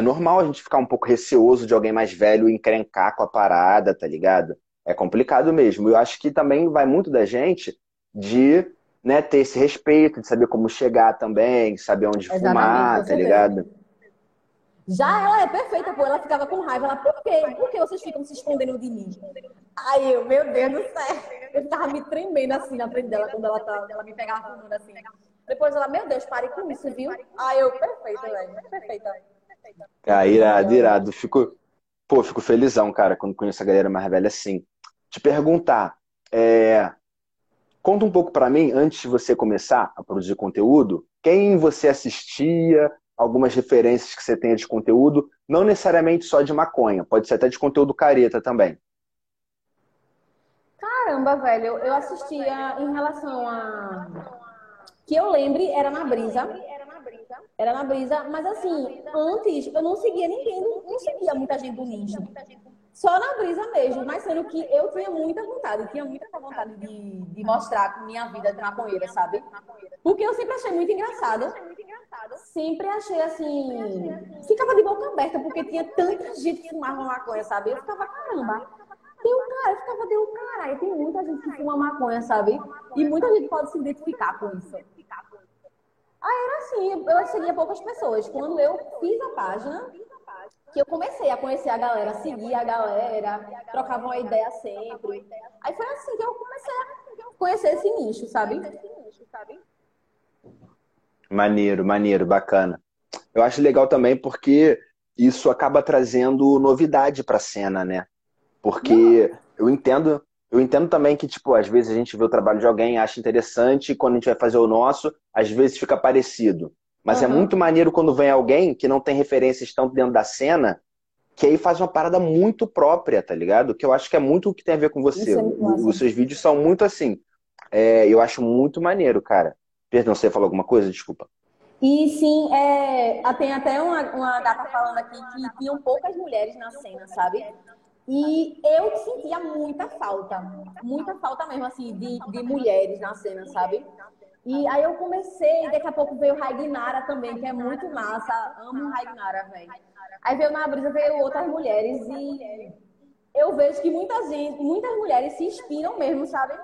normal a gente ficar um pouco receoso de alguém mais velho encrencar com a parada, tá ligado? É complicado mesmo. Eu acho que também vai muito da gente de né, ter esse respeito, de saber como chegar também, saber onde Exatamente, fumar, tá ligado? Já ela é perfeita, pô. Ela ficava com raiva. Ela, por quê? Por que vocês ficam se escondendo de mim? Aí eu, meu Deus do céu. Eu ficava me tremendo assim na frente dela, quando ela, tá, ela me pegava fumando assim. Depois ela, meu Deus, pare com isso, viu? Aí eu, perfeita, velho. Perfeita. Ah, irado, irado. Fico, pô, fico felizão, cara, quando conheço a galera mais velha assim. Te perguntar, é... conta um pouco para mim, antes de você começar a produzir conteúdo, quem você assistia, algumas referências que você tenha de conteúdo, não necessariamente só de maconha, pode ser até de conteúdo careta também. Caramba, velho, eu assistia em relação a. Que eu lembre, era na brisa. Era na brisa, mas assim, antes eu não seguia ninguém, não, não seguia muita gente do nicho. Só na brisa mesmo, mas sendo que eu tinha muita vontade, tinha muita vontade de, de mostrar minha vida de maconheira, sabe? Porque eu sempre achei muito engraçado. Sempre achei assim. Ficava de boca aberta, porque tinha tanta gente que fumava maconha, sabe? Eu ficava, caramba, deu cara, eu ficava, deu caralho, tem muita gente que fuma maconha, sabe? E muita gente pode se identificar com isso. Aí era assim, eu seguia poucas pessoas. Quando eu fiz a página, que eu comecei a conhecer a galera, seguir a galera, trocava uma ideia sempre. Aí foi assim que eu comecei a conhecer esse nicho, sabe? Maneiro, maneiro, bacana. eu acho legal também porque isso acaba trazendo novidade para a cena, né? Porque eu entendo, eu entendo também que, tipo, às vezes a gente vê o trabalho de alguém, acha interessante, e quando a gente vai fazer o nosso, às vezes fica parecido. Mas uhum. é muito maneiro quando vem alguém que não tem referências tanto dentro da cena, que aí faz uma parada muito própria, tá ligado? Que eu acho que é muito o que tem a ver com você. É Os seus vídeos são muito assim. É, eu acho muito maneiro, cara. Perdão, você falou alguma coisa? Desculpa. E sim, é, tem até uma, uma gata falando aqui que tinham poucas mulheres na cena, sabe? E eu sentia muita falta, muita falta mesmo, assim, de, de mulheres na cena, sabe? E aí eu comecei, daqui a pouco veio Ragnara também, que é muito massa. Amo Ragnara, velho. Aí veio na brisa, veio outras mulheres e eu vejo que muita gente, muitas mulheres se inspiram mesmo, sabe?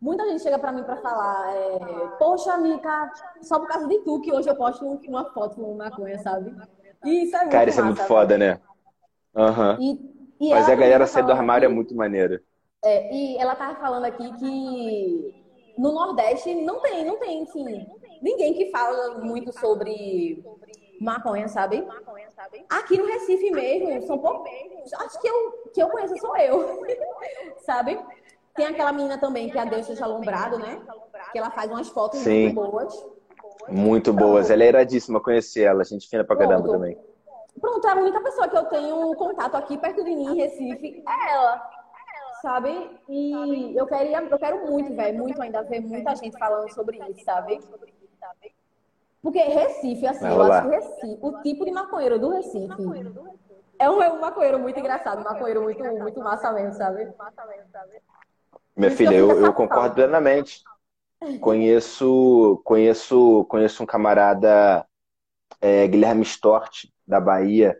Muita gente chega pra mim pra falar, é, poxa, Mica, só por causa de tu que hoje eu posto uma foto com maconha, sabe? E isso é muito Cara, isso massa, é muito foda, né? Aham. Uhum. E, e Mas a galera sair do armário é muito maneiro. É, e ela tava falando aqui que no Nordeste não tem, não tem, assim, ninguém que fala muito sobre maconha, sabe? Aqui no Recife mesmo, são poucos. Acho que eu, que eu conheço sou eu, sabe? Tem aquela menina também, que é a Deus Seja Alombrado, né? Que ela faz umas fotos Sim. muito boas. Muito boas. Ela é iradíssima, conhecer ela. A gente fina pra caramba Pronto. também. Pronto, a única pessoa que eu tenho contato aqui perto de mim, em Recife, é ela sabe? E eu queria, eu quero muito, velho, muito ainda ver muita gente falando sobre isso, sabe? Porque Recife, assim, eu acho que Recife, o tipo de maconheiro do Recife é um, é um maconheiro muito engraçado, um maconheiro muito, muito massa mesmo, sabe? Minha filha, eu, eu concordo plenamente. Conheço, conheço, conheço um camarada, é, Guilherme Stort, da Bahia,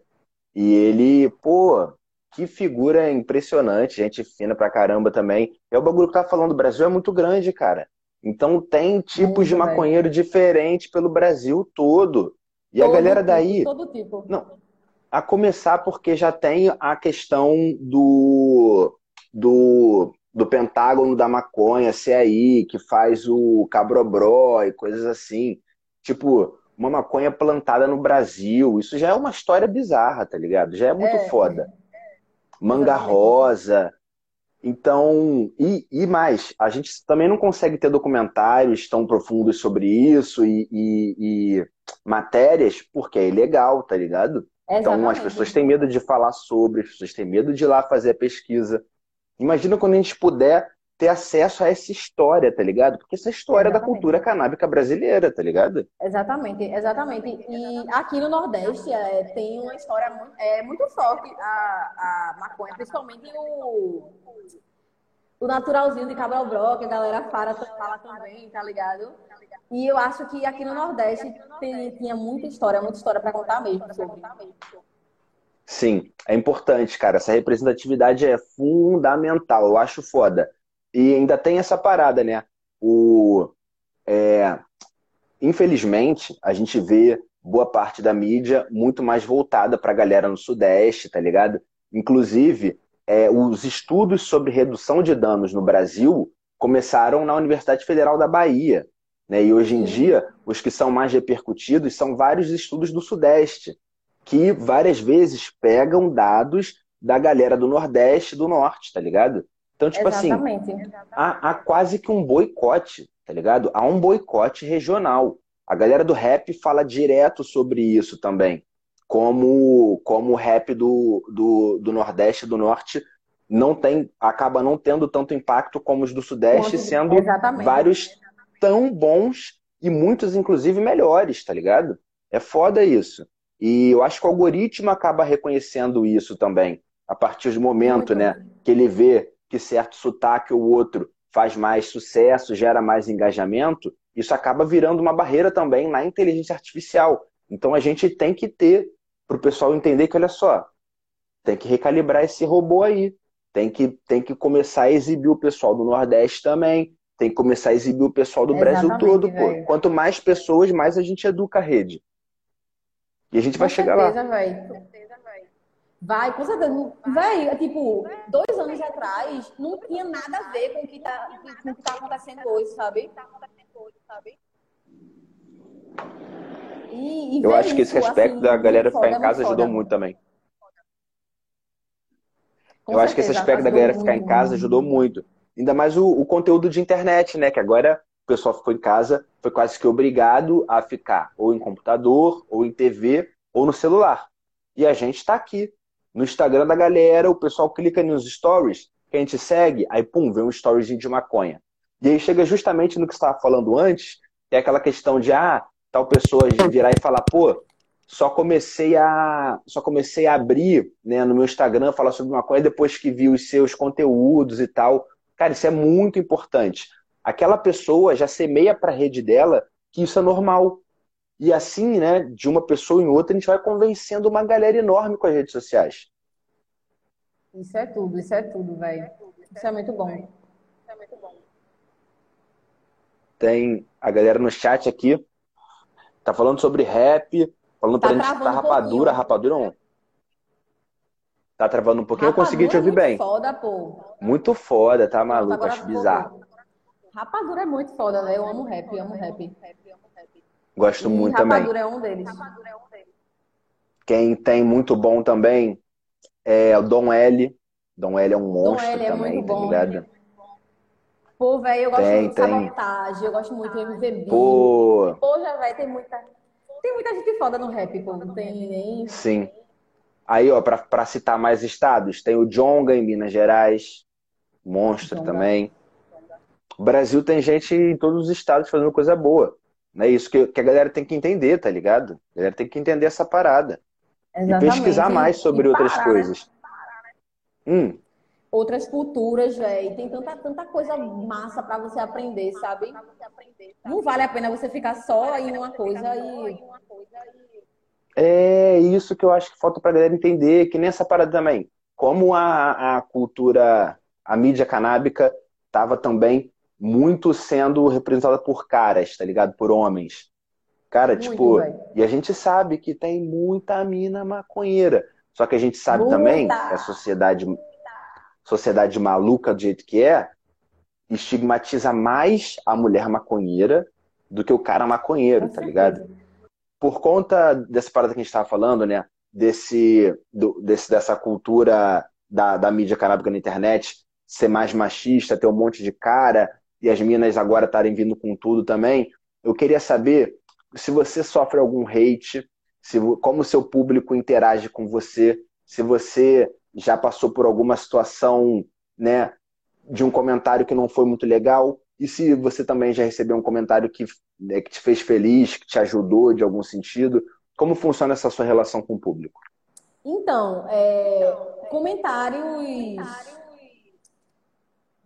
e ele, pô, que figura impressionante, gente fina pra caramba também. É o bagulho que tá falando, o Brasil é muito grande, cara. Então tem tipos muito de maconheiro diferentes pelo Brasil todo. E todo a galera tipo, daí. Todo tipo. Não. A começar porque já tem a questão do. do do Pentágono da maconha, aí, que faz o cabrobró e coisas assim. Tipo, uma maconha plantada no Brasil. Isso já é uma história bizarra, tá ligado? Já é muito é. foda manga rosa. Então, e, e mais, a gente também não consegue ter documentários tão profundos sobre isso e, e, e matérias porque é ilegal, tá ligado? Exatamente. Então as pessoas têm medo de falar sobre, as pessoas têm medo de ir lá fazer a pesquisa. Imagina quando a gente puder ter acesso a essa história, tá ligado? Porque essa história exatamente. da cultura canábica brasileira, tá ligado? Exatamente, exatamente. E aqui no Nordeste é, tem uma história muito, é, muito forte a, a maconha, principalmente o, o naturalzinho de Cabral Bro, que a galera fala, fala também, tá ligado? E eu acho que aqui no Nordeste tem, tinha muita história, muita história para contar mesmo sobre. Sim, é importante, cara. Essa representatividade é fundamental. Eu acho foda. E ainda tem essa parada, né? O, é, infelizmente, a gente vê boa parte da mídia muito mais voltada para a galera no Sudeste, tá ligado? Inclusive, é, os estudos sobre redução de danos no Brasil começaram na Universidade Federal da Bahia. Né? E hoje em dia, os que são mais repercutidos são vários estudos do Sudeste, que várias vezes pegam dados da galera do Nordeste e do Norte, tá ligado? Então, tipo assim, Exatamente. assim, há, há quase que um boicote, tá ligado? Há um boicote regional. A galera do rap fala direto sobre isso também. Como, como o rap do, do, do Nordeste e do Norte não tem, acaba não tendo tanto impacto como os do Sudeste, sendo Exatamente. vários tão bons e muitos, inclusive, melhores, tá ligado? É foda isso. E eu acho que o algoritmo acaba reconhecendo isso também, a partir do momento, Muito né, que ele vê que certo sotaque ou outro faz mais sucesso, gera mais engajamento, isso acaba virando uma barreira também na inteligência artificial. Então a gente tem que ter, para o pessoal entender que, olha só, tem que recalibrar esse robô aí. Tem que, tem que começar a exibir o pessoal do Nordeste também. Tem que começar a exibir o pessoal do Exatamente, Brasil todo. Pô. Quanto mais pessoas, mais a gente educa a rede. E a gente Com vai chegar certeza, lá. Véio. Vai, com certeza. Véi, é tipo, dois anos atrás, não tinha nada a ver com o que tá, com o que tá acontecendo hoje, sabe? E E, Eu acho que esse aspecto assim, da galera ficar em casa ajudou foda. muito também. Com Eu acho que esse certeza, aspecto da galera ficar em casa ajudou muito. Ainda mais o, o conteúdo de internet, né? Que agora o pessoal ficou em casa, foi quase que obrigado a ficar ou em computador, ou em TV, ou no celular. E a gente tá aqui. No Instagram da galera, o pessoal clica nos stories que a gente segue, aí pum, vem um storyzinho de maconha. E aí chega justamente no que você estava falando antes, que é aquela questão de, ah, tal pessoa virar e falar, pô, só comecei a só comecei a abrir né, no meu Instagram falar sobre maconha depois que vi os seus conteúdos e tal. Cara, isso é muito importante. Aquela pessoa já semeia para a rede dela que isso é normal. E assim, né, de uma pessoa em outra, a gente vai convencendo uma galera enorme com as redes sociais. Isso é tudo, isso é tudo, velho. Isso é muito bom. Tem a galera no chat aqui, tá falando sobre rap, falando Tá pra gente tá um rapadura, pouquinho. rapadura não. Tá travando um pouquinho, eu consegui te Rapadura ouvir é bem. muito foda, pô. Muito foda, tá maluco, agora acho bizarro. Rapadura é muito foda, velho. Eu amo rap, amo rap. Gosto E muito também. Rapadura é um deles. Quem tem muito bom também é o Dom L. Dom L é um monstro é também, muito tá bom. ligado? Pô, velho, eu gosto Tem, muito de sabotagem, eu gosto muito de MVB. Pô, Poxa, velho, tem muita. Tem muita gente foda no rap, pô. Não tem nem. sim. Aí, ó, pra, pra citar mais estados, tem o Jonga em Minas Gerais, monstro Jonga. também. O Brasil tem gente em todos os estados fazendo coisa boa. É isso que, que a galera tem que entender, tá ligado? A galera tem que entender essa parada. E Exatamente. pesquisar E- mais sobre e outras parar, né? coisas. Hum, Outras culturas, velho. Tem tanta, tanta coisa massa pra você aprender, sabe? Não vale a pena você ficar só em uma coisa e. É isso que eu acho que falta pra galera entender, que nessa parada também. Como a, a cultura, a mídia canábica estava também muito sendo representada por caras, tá ligado? Por homens. Cara, Muito, tipo, velho. e a gente sabe que tem muita mina maconheira. Só que a gente sabe também que Muita. a sociedade, sociedade maluca do jeito que é, estigmatiza mais a mulher maconheira do que o cara maconheiro, Com tá ligado? certeza. por conta dessa parada que a gente estava falando, né? Desse, do- desse, dessa cultura da, da mídia canábica na internet ser mais machista, ter um monte de cara e as minas agora estarem vindo com tudo também. Eu queria saber se você sofre algum hate, se, como o seu público interage com você, se você já passou por alguma situação, né, de um comentário que não foi muito legal, e se você também já recebeu um comentário que, né, que te fez feliz, que te ajudou de algum sentido. Como funciona essa sua relação com o público? Então, é, comentários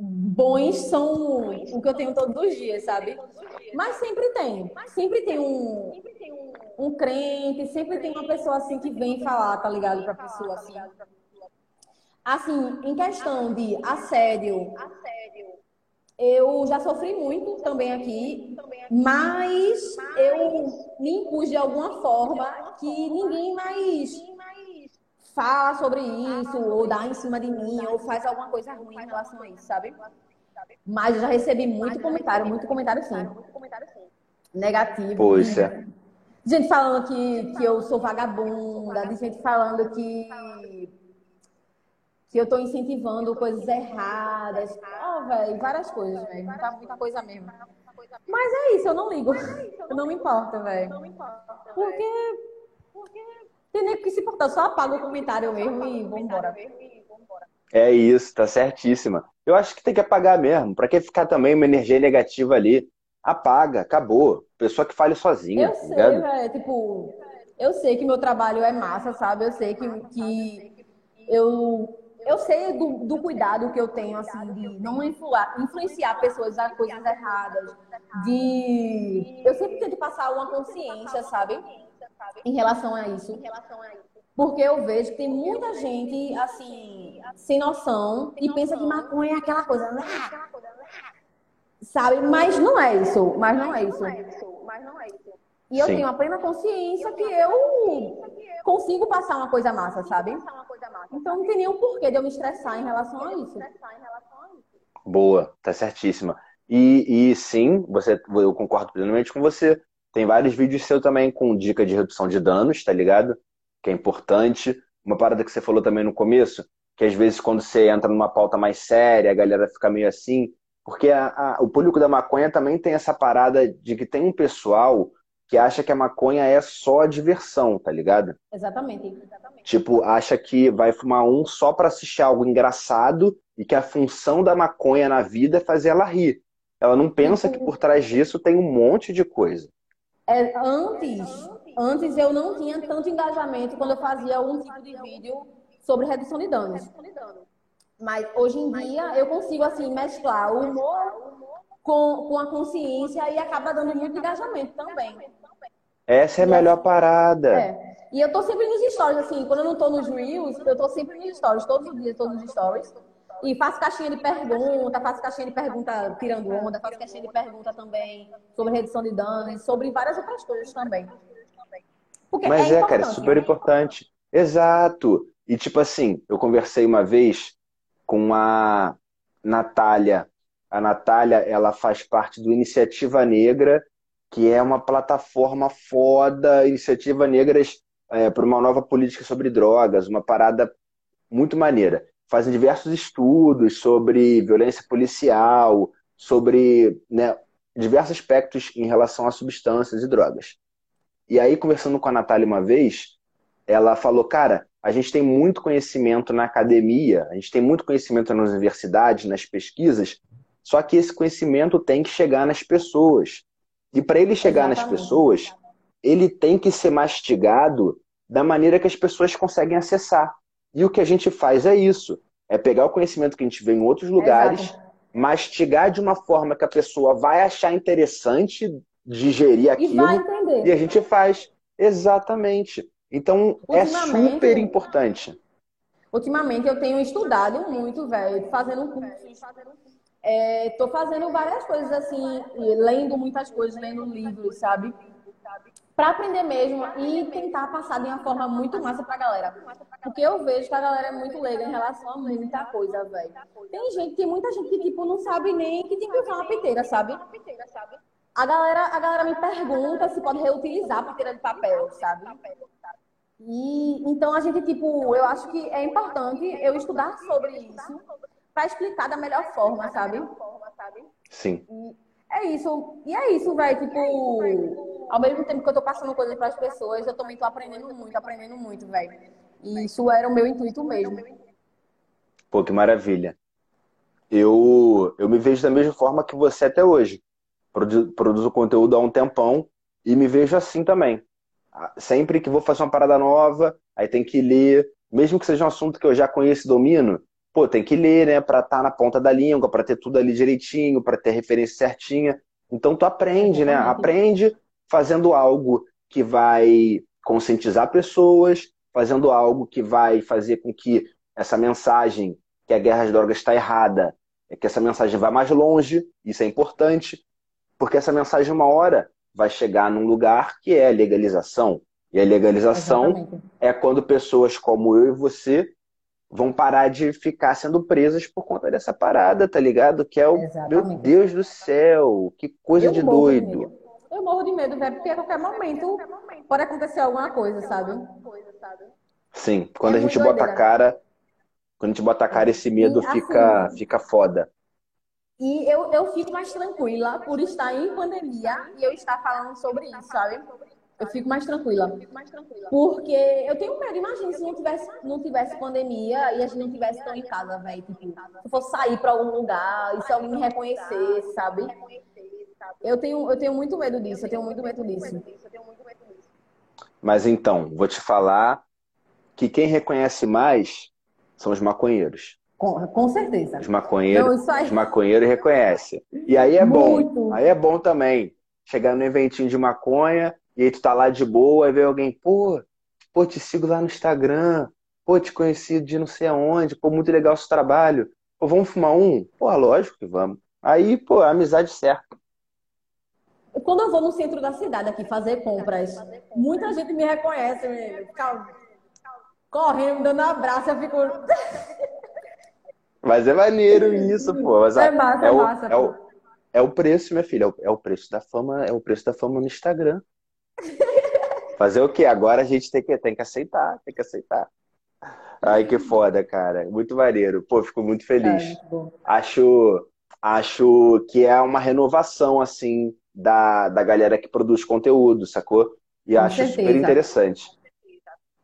bons são o que eu tenho todos os dias, sabe? Mas sempre tem. Sempre tem um, um crente, sempre tem uma pessoa assim que vem falar, tá ligado? Pra pessoa assim. Assim, em questão de assédio, eu já sofri muito também aqui, mas eu me impus de alguma forma que ninguém mais fala sobre isso, ou dá em cima de mim, ou faz alguma coisa ruim em relação a isso, sabe? Mas eu já recebi muito comentário, muito comentário sim. Negativo. Pois de- é. gente falando que, que eu sou vagabunda, de gente falando que, que eu tô incentivando coisas erradas. Ó, velho, várias coisas, velho. Muita, muita coisa mesmo. Mas é isso, eu não ligo. Eu não me importo, velho. Porque. Tem nem que se importar, eu só apago o comentário mesmo e vambora. É isso, tá certíssima. Eu acho que tem que apagar mesmo. Pra que ficar também uma energia negativa ali? Apaga, acabou. Pessoa que fale sozinha, Eu tá sei, tipo, eu sei que meu trabalho é massa, sabe? Eu sei que, que eu, eu sei do, do cuidado que eu tenho, assim, de não influar, influenciar pessoas a coisas erradas, de... Eu sempre tento passar uma consciência, sabe? Em relação a isso. Porque eu vejo que tem muita gente, assim, sem noção e pensa que maconha é aquela coisa, "Ah", sabe? Mas não é isso, mas não é isso. E eu Sim. tenho a plena consciência que eu consigo passar uma coisa massa, sabe? Então não tem nenhum porquê de eu me estressar em relação a isso. Boa, tá certíssima. E, e sim, você, eu concordo plenamente com você. Tem vários vídeos seu também com dica de redução de danos, tá ligado? Que é importante. Uma parada que você falou também no começo, que às vezes quando você entra numa pauta mais séria, a galera fica meio assim. Porque a, a, o público da maconha também tem essa parada de que tem um pessoal que acha que a maconha é só diversão, tá ligado? Exatamente. Exatamente. Tipo, acha que vai fumar um só para assistir algo engraçado e que a função da maconha na vida é fazer ela rir. Ela não pensa que por trás disso tem um monte de coisa. É, antes, antes eu não tinha tanto engajamento quando eu fazia algum tipo de vídeo sobre redução de danos. Mas hoje em dia eu consigo assim mesclar o humor com, com a consciência e acaba dando muito engajamento também. Essa é a melhor parada. É. E eu tô sempre nos stories, assim, quando eu não tô nos Reels, eu tô sempre nos stories, todos os dias, todos os stories. E faço caixinha de pergunta, faço caixinha de pergunta tirando onda, faço caixinha de pergunta também sobre redução de danos, sobre várias outras coisas também. Porque Mas é, é cara, é super né? importante. Exato. E tipo assim, eu conversei uma vez com a Natália. A Natália, ela faz parte do Iniciativa Negra, que é uma plataforma foda, Iniciativa Negras é, para uma nova política sobre drogas, uma parada muito maneira fazem diversos estudos sobre violência policial, sobre né, diversos aspectos em relação a substâncias e drogas. E aí, conversando com a Natália uma vez, ela falou: Cara, a gente tem muito conhecimento na academia, a gente tem muito conhecimento nas universidades, nas pesquisas, só que esse conhecimento tem que chegar nas pessoas. E para ele chegar Exatamente. nas pessoas, ele tem que ser mastigado da maneira que as pessoas conseguem acessar. E o que a gente faz é isso: é pegar o conhecimento que a gente vê em outros lugares, Exato. mastigar de uma forma que a pessoa vai achar interessante digerir aquilo. E, vai entender. e a gente faz. Exatamente. Então é super importante. Ultimamente eu tenho estudado muito, velho, fazendo cursos. Estou é, fazendo várias coisas assim, lendo muitas coisas, lendo livros, sabe? Para aprender mesmo e tentar passar de uma forma muito massa pra galera. Porque eu vejo que a galera é muito leiga em relação a muita coisa, velho. Tem gente, tem muita gente que, tipo, não sabe nem que tem que usar uma piteira, sabe? A galera, a galera me pergunta se pode reutilizar a piteira de papel, sabe? E então a gente, tipo, eu acho que é importante eu estudar sobre isso para explicar da melhor forma, sabe? Sim. E é isso. E é isso, velho. Tipo, ao mesmo tempo que eu tô passando coisas para as pessoas, eu também tô aprendendo muito, aprendendo muito, velho. E isso era o meu intuito mesmo. Pô, que maravilha. Eu, eu me vejo da mesma forma que você até hoje. Produzo, produzo conteúdo há um tempão e me vejo assim também. Sempre que vou fazer uma parada nova, aí tem que ler, mesmo que seja um assunto que eu já conheço e domino, pô, tem que ler, né, para estar tá na ponta da língua, para ter tudo ali direitinho, para ter referência certinha. Então tu aprende, né? Aprende fazendo algo que vai conscientizar pessoas, fazendo algo que vai fazer com que essa mensagem que a guerra às drogas está errada, é que essa mensagem vá mais longe, isso é importante, porque essa mensagem uma hora vai chegar num lugar que é a legalização. E a legalização Exatamente. é quando pessoas como eu e você vão parar de ficar sendo presas por conta dessa parada, tá ligado? Que é o. Exatamente. Meu Deus do céu, que coisa eu de doido. Eu morro de medo, velho, porque a qualquer momento pode acontecer alguma coisa, sabe? Sim, quando é a gente bota doideira. a cara. Quando a gente bota a cara, esse medo e, fica, assim, fica foda. E eu, eu fico mais tranquila por estar em pandemia e eu estar falando sobre isso, sabe? Eu fico mais tranquila. Porque eu tenho medo. Imagina se não tivesse, não tivesse pandemia e a gente não tivesse tão em casa, velho. Tipo, se eu fosse sair pra algum lugar e se alguém me reconhecesse, sabe? Eu tenho, eu tenho muito medo disso. Eu tenho muito medo disso. Mas então, vou te falar que quem reconhece mais são os maconheiros. Com, com certeza. Os maconheiros, não, aí... os maconheiros reconhecem. E aí é muito. bom. Aí é bom também. Chegar no eventinho de maconha e aí tu tá lá de boa, aí vem alguém, pô, pô, te sigo lá no Instagram, pô, te conheci de não sei aonde, pô, muito legal o seu trabalho. Pô, vamos fumar um? Pô, lógico que vamos. Aí, pô, amizade certa. Quando eu vou no centro da cidade aqui fazer compras, muita gente me reconhece, menino. Fica correndo, me dando um abraço, eu fico. Mas é maneiro isso, pô. Mas é massa, é, é massa. O, é, o, é o preço, minha filha. É o preço da fama, é o preço da fama no Instagram. Fazer o quê? Agora a gente tem que, tem que aceitar, tem que aceitar. Ai, que foda, cara. Muito maneiro. Pô, fico muito feliz. É, acho, acho que é uma renovação, assim, da, da galera que produz conteúdo, sacou? E Com acho certeza. super interessante.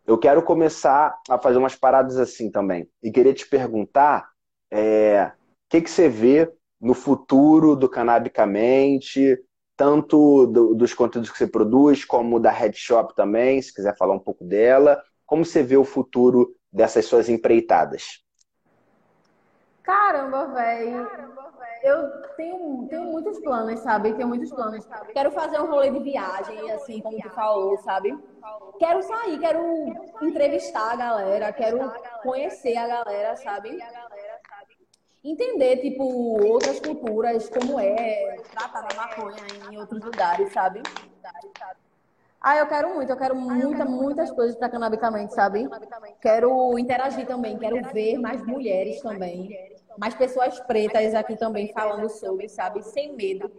Eu quero começar a fazer umas paradas assim também. E queria te perguntar é, o que, que você vê no futuro do Canabicamente, tanto do, dos conteúdos que você produz, como da Headshop também, se quiser falar um pouco dela. Como você vê o futuro dessas suas empreitadas? Caramba, velho. Eu tenho, tenho muitos planos, sabe? Tenho muitos planos. Quero fazer um rolê de viagem, assim, como tu falou, sabe? Quero sair, quero entrevistar a galera, quero conhecer a galera, sabe? Entender, tipo, outras culturas, como é tratar a maconha em outros lugares, sabe? Ah, eu quero muito, eu quero muita, muitas coisas para Canabicamente, sabe? Quero interagir também, quero ver mais mulheres também, mais pessoas pretas aqui também falando sobre, sabe? Sem medo.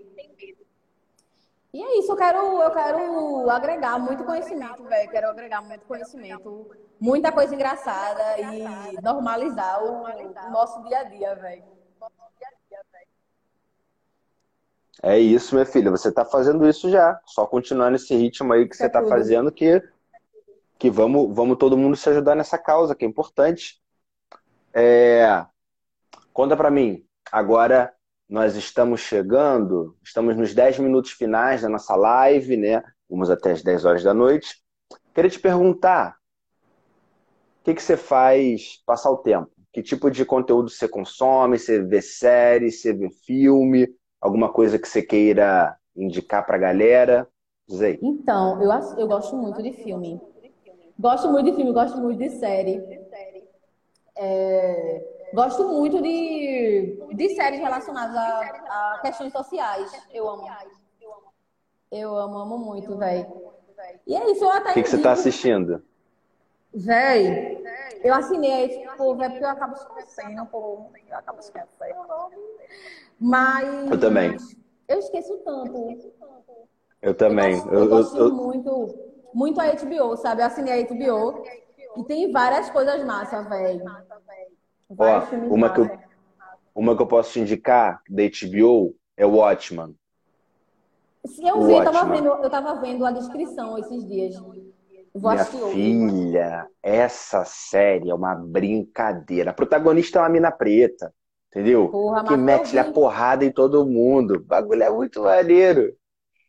E é isso, eu quero, eu quero agregar muito conhecimento, velho. Quero agregar muito conhecimento, muita coisa engraçada e normalizar o nosso dia a dia, velho. É isso, minha filha. Você está fazendo isso já. Só continuar nesse ritmo aí que você está fazendo, que, que vamos, vamos todo mundo se ajudar nessa causa, que é importante. É... Conta para mim. Agora nós estamos chegando, estamos nos 10 minutos finais da nossa live, né? Vamos até as 10 horas da noite. Queria te perguntar: o que, que você faz passar o tempo? Que tipo de conteúdo você consome? Você vê série, você vê filme? Alguma coisa que você queira indicar para a galera? Diz aí. Então, eu, eu gosto muito de filme. Gosto muito de filme, gosto muito de série. É, gosto muito de, de séries relacionadas a, a questões sociais. Eu amo. Eu amo, amo muito, velho. E é isso, eu até. O que, que você está assistindo? Véi, eu assinei, tipo, velho, porque eu acabo esquecendo, pô. Eu acabo esquecendo. Mas. Eu também. Eu esqueço tanto. Eu também. Eu, gosto, eu, eu gosto eu, muito, muito a HBO, sabe? Eu assinei a HBO. E tem várias coisas massas, velho. Ó, uma que, eu, uma que eu posso te indicar da HBO é o Watchman. Se eu vi, eu tava, vendo, eu tava vendo a descrição esses dias. Vou Minha filha, essa série é uma brincadeira. A protagonista é uma mina preta. Entendeu? Porra, que mete a porrada em todo mundo. O bagulho é muito maneiro.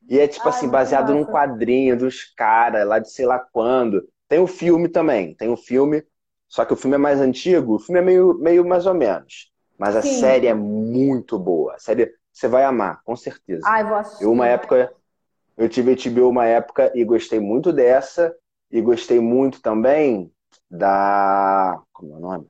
E é tipo Ai, assim, baseado num quadrinho dos caras lá de sei lá quando. Tem o um filme também, tem o um filme, só que o filme é mais antigo, o filme é meio, meio mais ou menos. Mas a Sim. série é muito boa. A série você vai amar, com certeza. Ai, vou assistir. Eu uma época, eu tive HBO uma época e gostei muito dessa. E gostei muito também da. Como é o nome?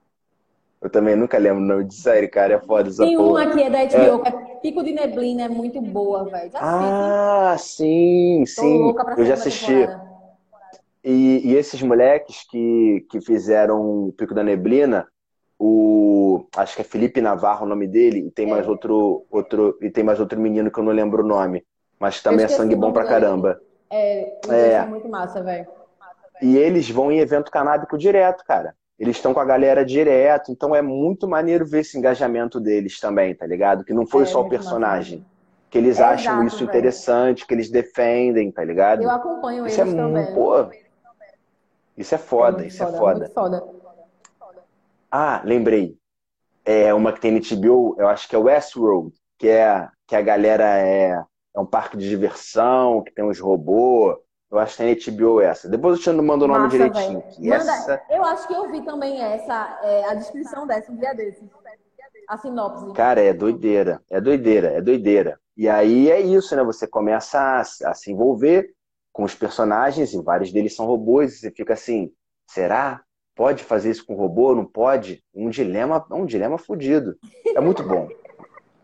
Eu também nunca lembro o nome de série, cara. É foda essa Tem porra. uma que é da HBO, é... que é Pico de Neblina, é muito boa, velho. Ah, sim, sim. Eu já assisti. E, e, esses moleques que, que fizeram Pico da Neblina, o acho que é Felipe Navarro o nome dele, e tem é. mais outro, outro e tem mais outro menino que eu não lembro o nome, mas também é sangue bom pra caramba. É, é. é muito massa, velho. E eles vão em evento canábico direto, cara eles estão com a galera direto, então é muito maneiro ver esse engajamento deles também, tá ligado? Que não foi é, só o personagem. Que eles é acham exato, isso velho. interessante, que eles defendem, tá ligado? Eu acompanho isso eles é também. Pô, isso é foda, é isso é foda, é foda. Ah, lembrei. É uma que tem no HBO, eu acho que é Westworld, que é que a galera é, é um parque de diversão, que tem uns robôs, eu acho que tem HBO essa. Depois eu te mando o nome Massa, direitinho. Manda, essa... Eu acho que eu vi também essa, é, a descrição dessa um dia desses. A sinopse. Cara, é doideira. É doideira, é doideira. E aí é isso, né? Você começa a, a se envolver com os personagens, e vários deles são robôs, e você fica assim, será? Pode fazer isso com robô? Não pode? Um dilema, um dilema fodido. É muito bom.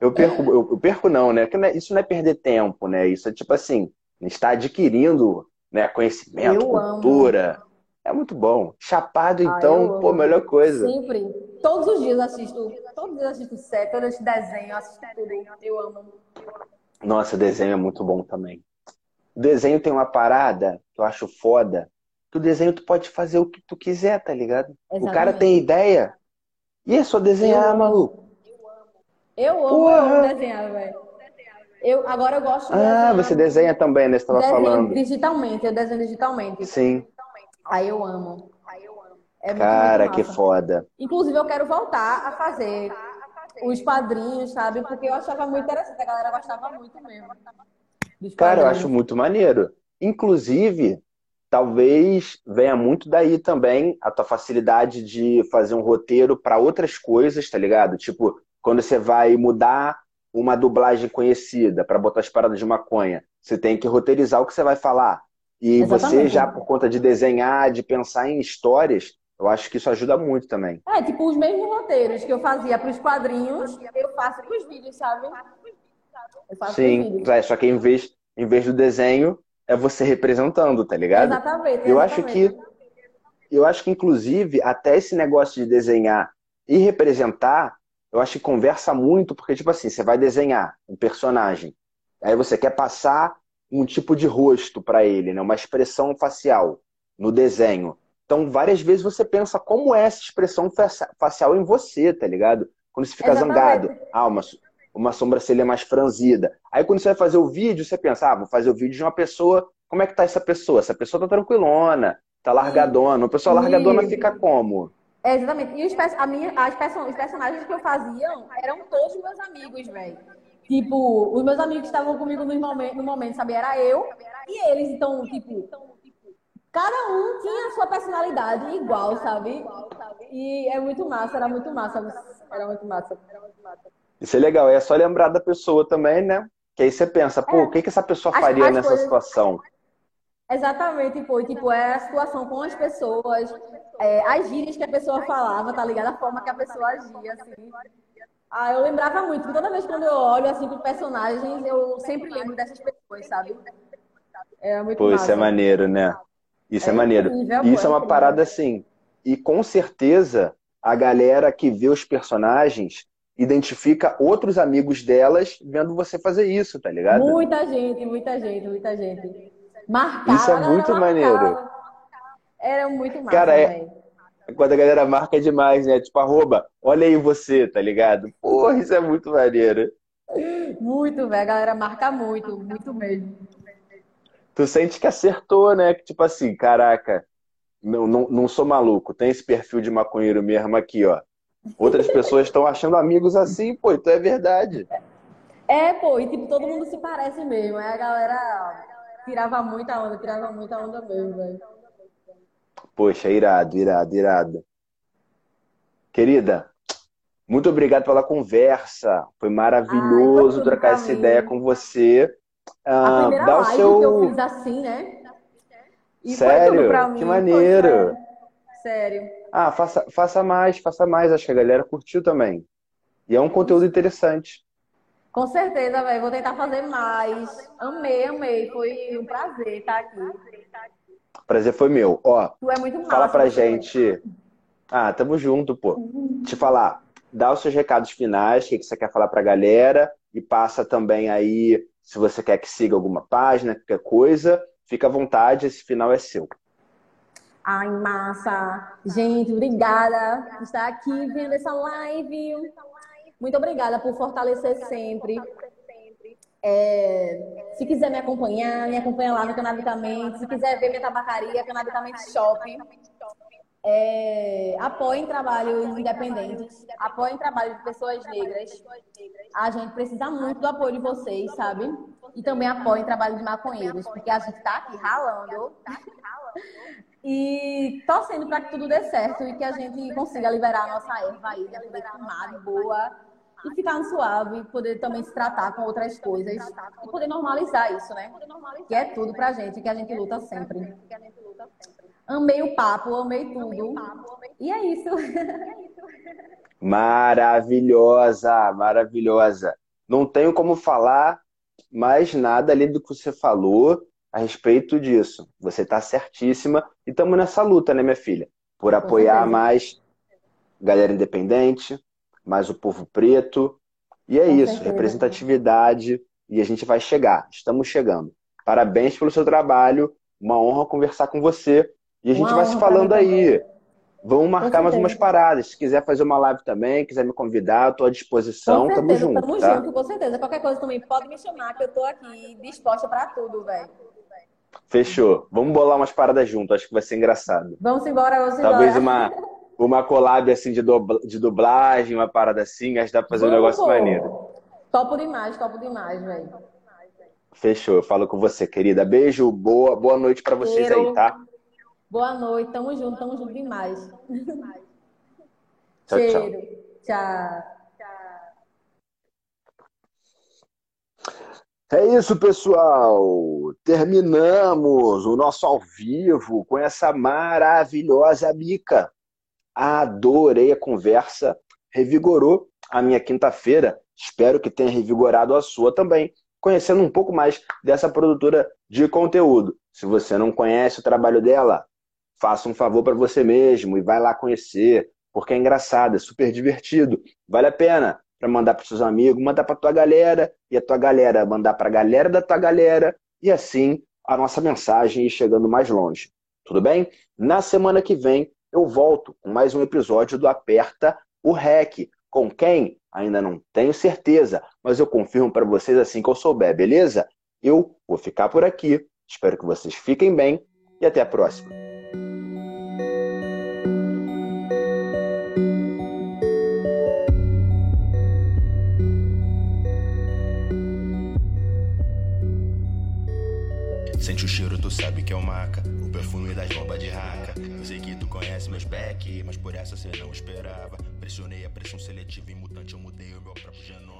Eu perco, eu, eu perco não, né? É, isso não é perder tempo, né? Isso é tipo assim, está adquirindo né? Conhecimento, eu cultura. Amo. É muito bom. Chapado, ah, então, pô, melhor coisa. Sempre. Todos os dias assisto. Todos os dias assisto série, todos os desenhos, assisto tudo. Eu amo. Nossa, desenho é muito bom também. O desenho tem uma parada que eu acho foda, que o desenho tu pode fazer o que tu quiser, tá ligado? Exatamente. O cara tem ideia e é só desenhar, eu maluco. Eu amo, eu amo desenhar, velho. Eu, agora eu gosto de Ah, desenhar. você desenha também, né? Você tava desenho falando. Digitalmente, eu desenho digitalmente. Sim. Aí eu amo. É Cara, muito que foda. Inclusive, eu quero voltar a fazer os quadrinhos, sabe? Porque eu achava muito interessante, a galera gostava muito mesmo. Cara, eu acho muito maneiro. Inclusive, talvez venha muito daí também a tua facilidade de fazer um roteiro para outras coisas, tá ligado? Tipo, quando você vai mudar uma dublagem conhecida para botar as paradas de maconha, você tem que roteirizar o que você vai falar. E Exatamente. você já, por conta de desenhar, de pensar em histórias, eu acho que isso ajuda muito também. É, tipo, os mesmos roteiros que eu fazia para os quadrinhos, eu faço para os vídeos, sabe? Sim, é, só que em vez, em vez do desenho, é você representando, tá ligado? Exatamente. Eu acho que eu acho que inclusive até esse negócio de desenhar e representar, eu acho que conversa muito, porque tipo assim, você vai desenhar um personagem, aí você quer passar um tipo de rosto para ele, né, uma expressão facial no desenho. Então, várias vezes você pensa como é essa expressão facial em você, tá ligado? Quando você fica Exatamente. zangado, ah, uma, uma sobrancelha mais franzida. Aí quando você vai fazer o vídeo, você pensa, ah, vou fazer o vídeo de uma pessoa, como é que tá essa pessoa? Essa pessoa tá tranquilona, tá largadona. Uma pessoa largadona fica como? É, exatamente. E os, a minha, as person, os personagens que eu fazia eram todos meus amigos, velho. Tipo, os meus amigos que estavam comigo no momento, no momento, sabe? Era eu e eles. Então, tipo, cada um tinha a sua personalidade igual, sabe? E é muito massa, era muito massa. Era muito massa. Isso é legal, é só lembrar da pessoa também, né? Que aí você pensa, pô, é. o que, que essa pessoa faria nessa situação? Exatamente, pô, tipo, é a situação com as pessoas, é, as gírias que a pessoa falava, tá ligado? A forma que a pessoa agia, assim. Ah, eu lembrava muito, toda vez quando eu olho, assim, pro personagens, eu sempre lembro dessas pessoas, sabe? É muito Pô, massa. isso é maneiro, né? Isso é, é maneiro. Incrível, isso é uma parada assim. E com certeza a galera que vê os personagens identifica outros amigos delas vendo você fazer isso, tá ligado? Muita gente, muita gente, muita gente. Marcava, isso é muito maneiro. Era muito massa, Cara, é... Quando a galera marca demais, né? Tipo, arroba, olha aí você, tá ligado? Porra, isso é muito maneiro. Muito, velho. A galera marca muito, muito mesmo tu sente que acertou, né? Que tipo assim, caraca, não, não, não sou maluco, tem esse perfil de maconheiro mesmo aqui, ó. Outras pessoas estão achando amigos assim, pô, então é verdade. É, pô, e tipo, todo mundo se parece mesmo. Aí a galera tirava muita onda, tirava muita onda mesmo, velho. Poxa, irado, irado, irado. Querida, muito obrigado pela conversa. Foi maravilhoso Ai, trocar essa ideia com você. Ah, a primeira dá o seu... que eu fiz assim, né? E sério? Que maneiro. sério. sério. Ah, faça, faça mais, faça mais. Acho que a galera curtiu também. E é um conteúdo interessante. Com certeza, velho. Vou tentar fazer mais. Amei, amei. Foi um prazer estar aqui. Prazer foi meu. Ó, tu é muito massa, fala pra gente. Ah, tamo junto, pô. Uhum. Te falar, dá os seus recados finais, o que você quer falar pra galera e passa também aí se você quer que siga alguma página, qualquer coisa, fica à vontade, esse final é seu. Ai, massa! Gente, obrigada por estar aqui vendo essa live. Muito obrigada por fortalecer sempre. É, se quiser me acompanhar, me acompanha lá no Canabicamente. Se quiser ver minha tabacaria, Canabicamente Shop. É, apoiem trabalhos independentes, apoiem trabalho de pessoas negras. A gente precisa muito do apoio de vocês, sabe? E também apoiem trabalho de maconheiros, porque a gente está aqui ralando e torcendo para que tudo dê certo e que a gente consiga liberar a nossa erva aí, né? poder fumar boa e ficar suave, poder também se tratar com outras coisas e poder normalizar isso, né? Que é tudo pra gente, que a gente luta sempre. Amei o papo, amei tudo. E é isso. Maravilhosa, maravilhosa. Não tenho como falar mais nada além do que você falou a respeito disso. Você está certíssima e estamos nessa luta, né, minha filha? Por apoiar mais galera independente, mais o povo preto. E é Com isso, certeza. representatividade e a gente vai chegar. Estamos chegando. Parabéns pelo seu trabalho. Uma honra conversar com você. E a gente Uma vai se falando aí. Vamos marcar mais umas paradas. Se quiser fazer uma live também, quiser me convidar, estou à disposição. Com Tamo certeza, junto, tamo tá? junto, com certeza. Qualquer coisa também pode me chamar, que eu tô aqui disposta pra tudo, velho. Fechou. Vamos bolar umas paradas junto. Acho que vai ser engraçado. Vamos embora, vamos Talvez embora. uma, uma collab assim de, dubla- de dublagem, uma parada assim. Acho que dá pra fazer um Vamos, negócio pô. maneiro. Topo demais, topo demais, velho. Fechou. Eu falo com você, querida. Beijo. Boa, boa noite pra vocês aí, tá? Boa noite, tamo junto, tamo junto demais. Tchau, tchau. Cheiro. Tchau. É isso, pessoal. Terminamos o nosso ao vivo com essa maravilhosa Mica. Adorei a conversa, revigorou a minha quinta-feira. Espero que tenha revigorado a sua também, conhecendo um pouco mais dessa produtora de conteúdo. Se você não conhece o trabalho dela, faça um favor para você mesmo e vai lá conhecer, porque é engraçado, é super divertido, vale a pena para mandar para seus amigos, mandar para tua galera e a tua galera mandar para a galera da tua galera e assim a nossa mensagem ir chegando mais longe. Tudo bem? Na semana que vem eu volto com mais um episódio do Aperta o REC. Com quem? Ainda não tenho certeza, mas eu confirmo para vocês assim que eu souber, beleza? Eu vou ficar por aqui. Espero que vocês fiquem bem e até a próxima. Sente o cheiro, tu sabe que é o maca. Perfume das bombas de raca. Eu sei que tu conhece meus back, mas por essa cê não esperava. Pressionei a pressão seletiva em mutante, eu mudei o meu próprio genoma.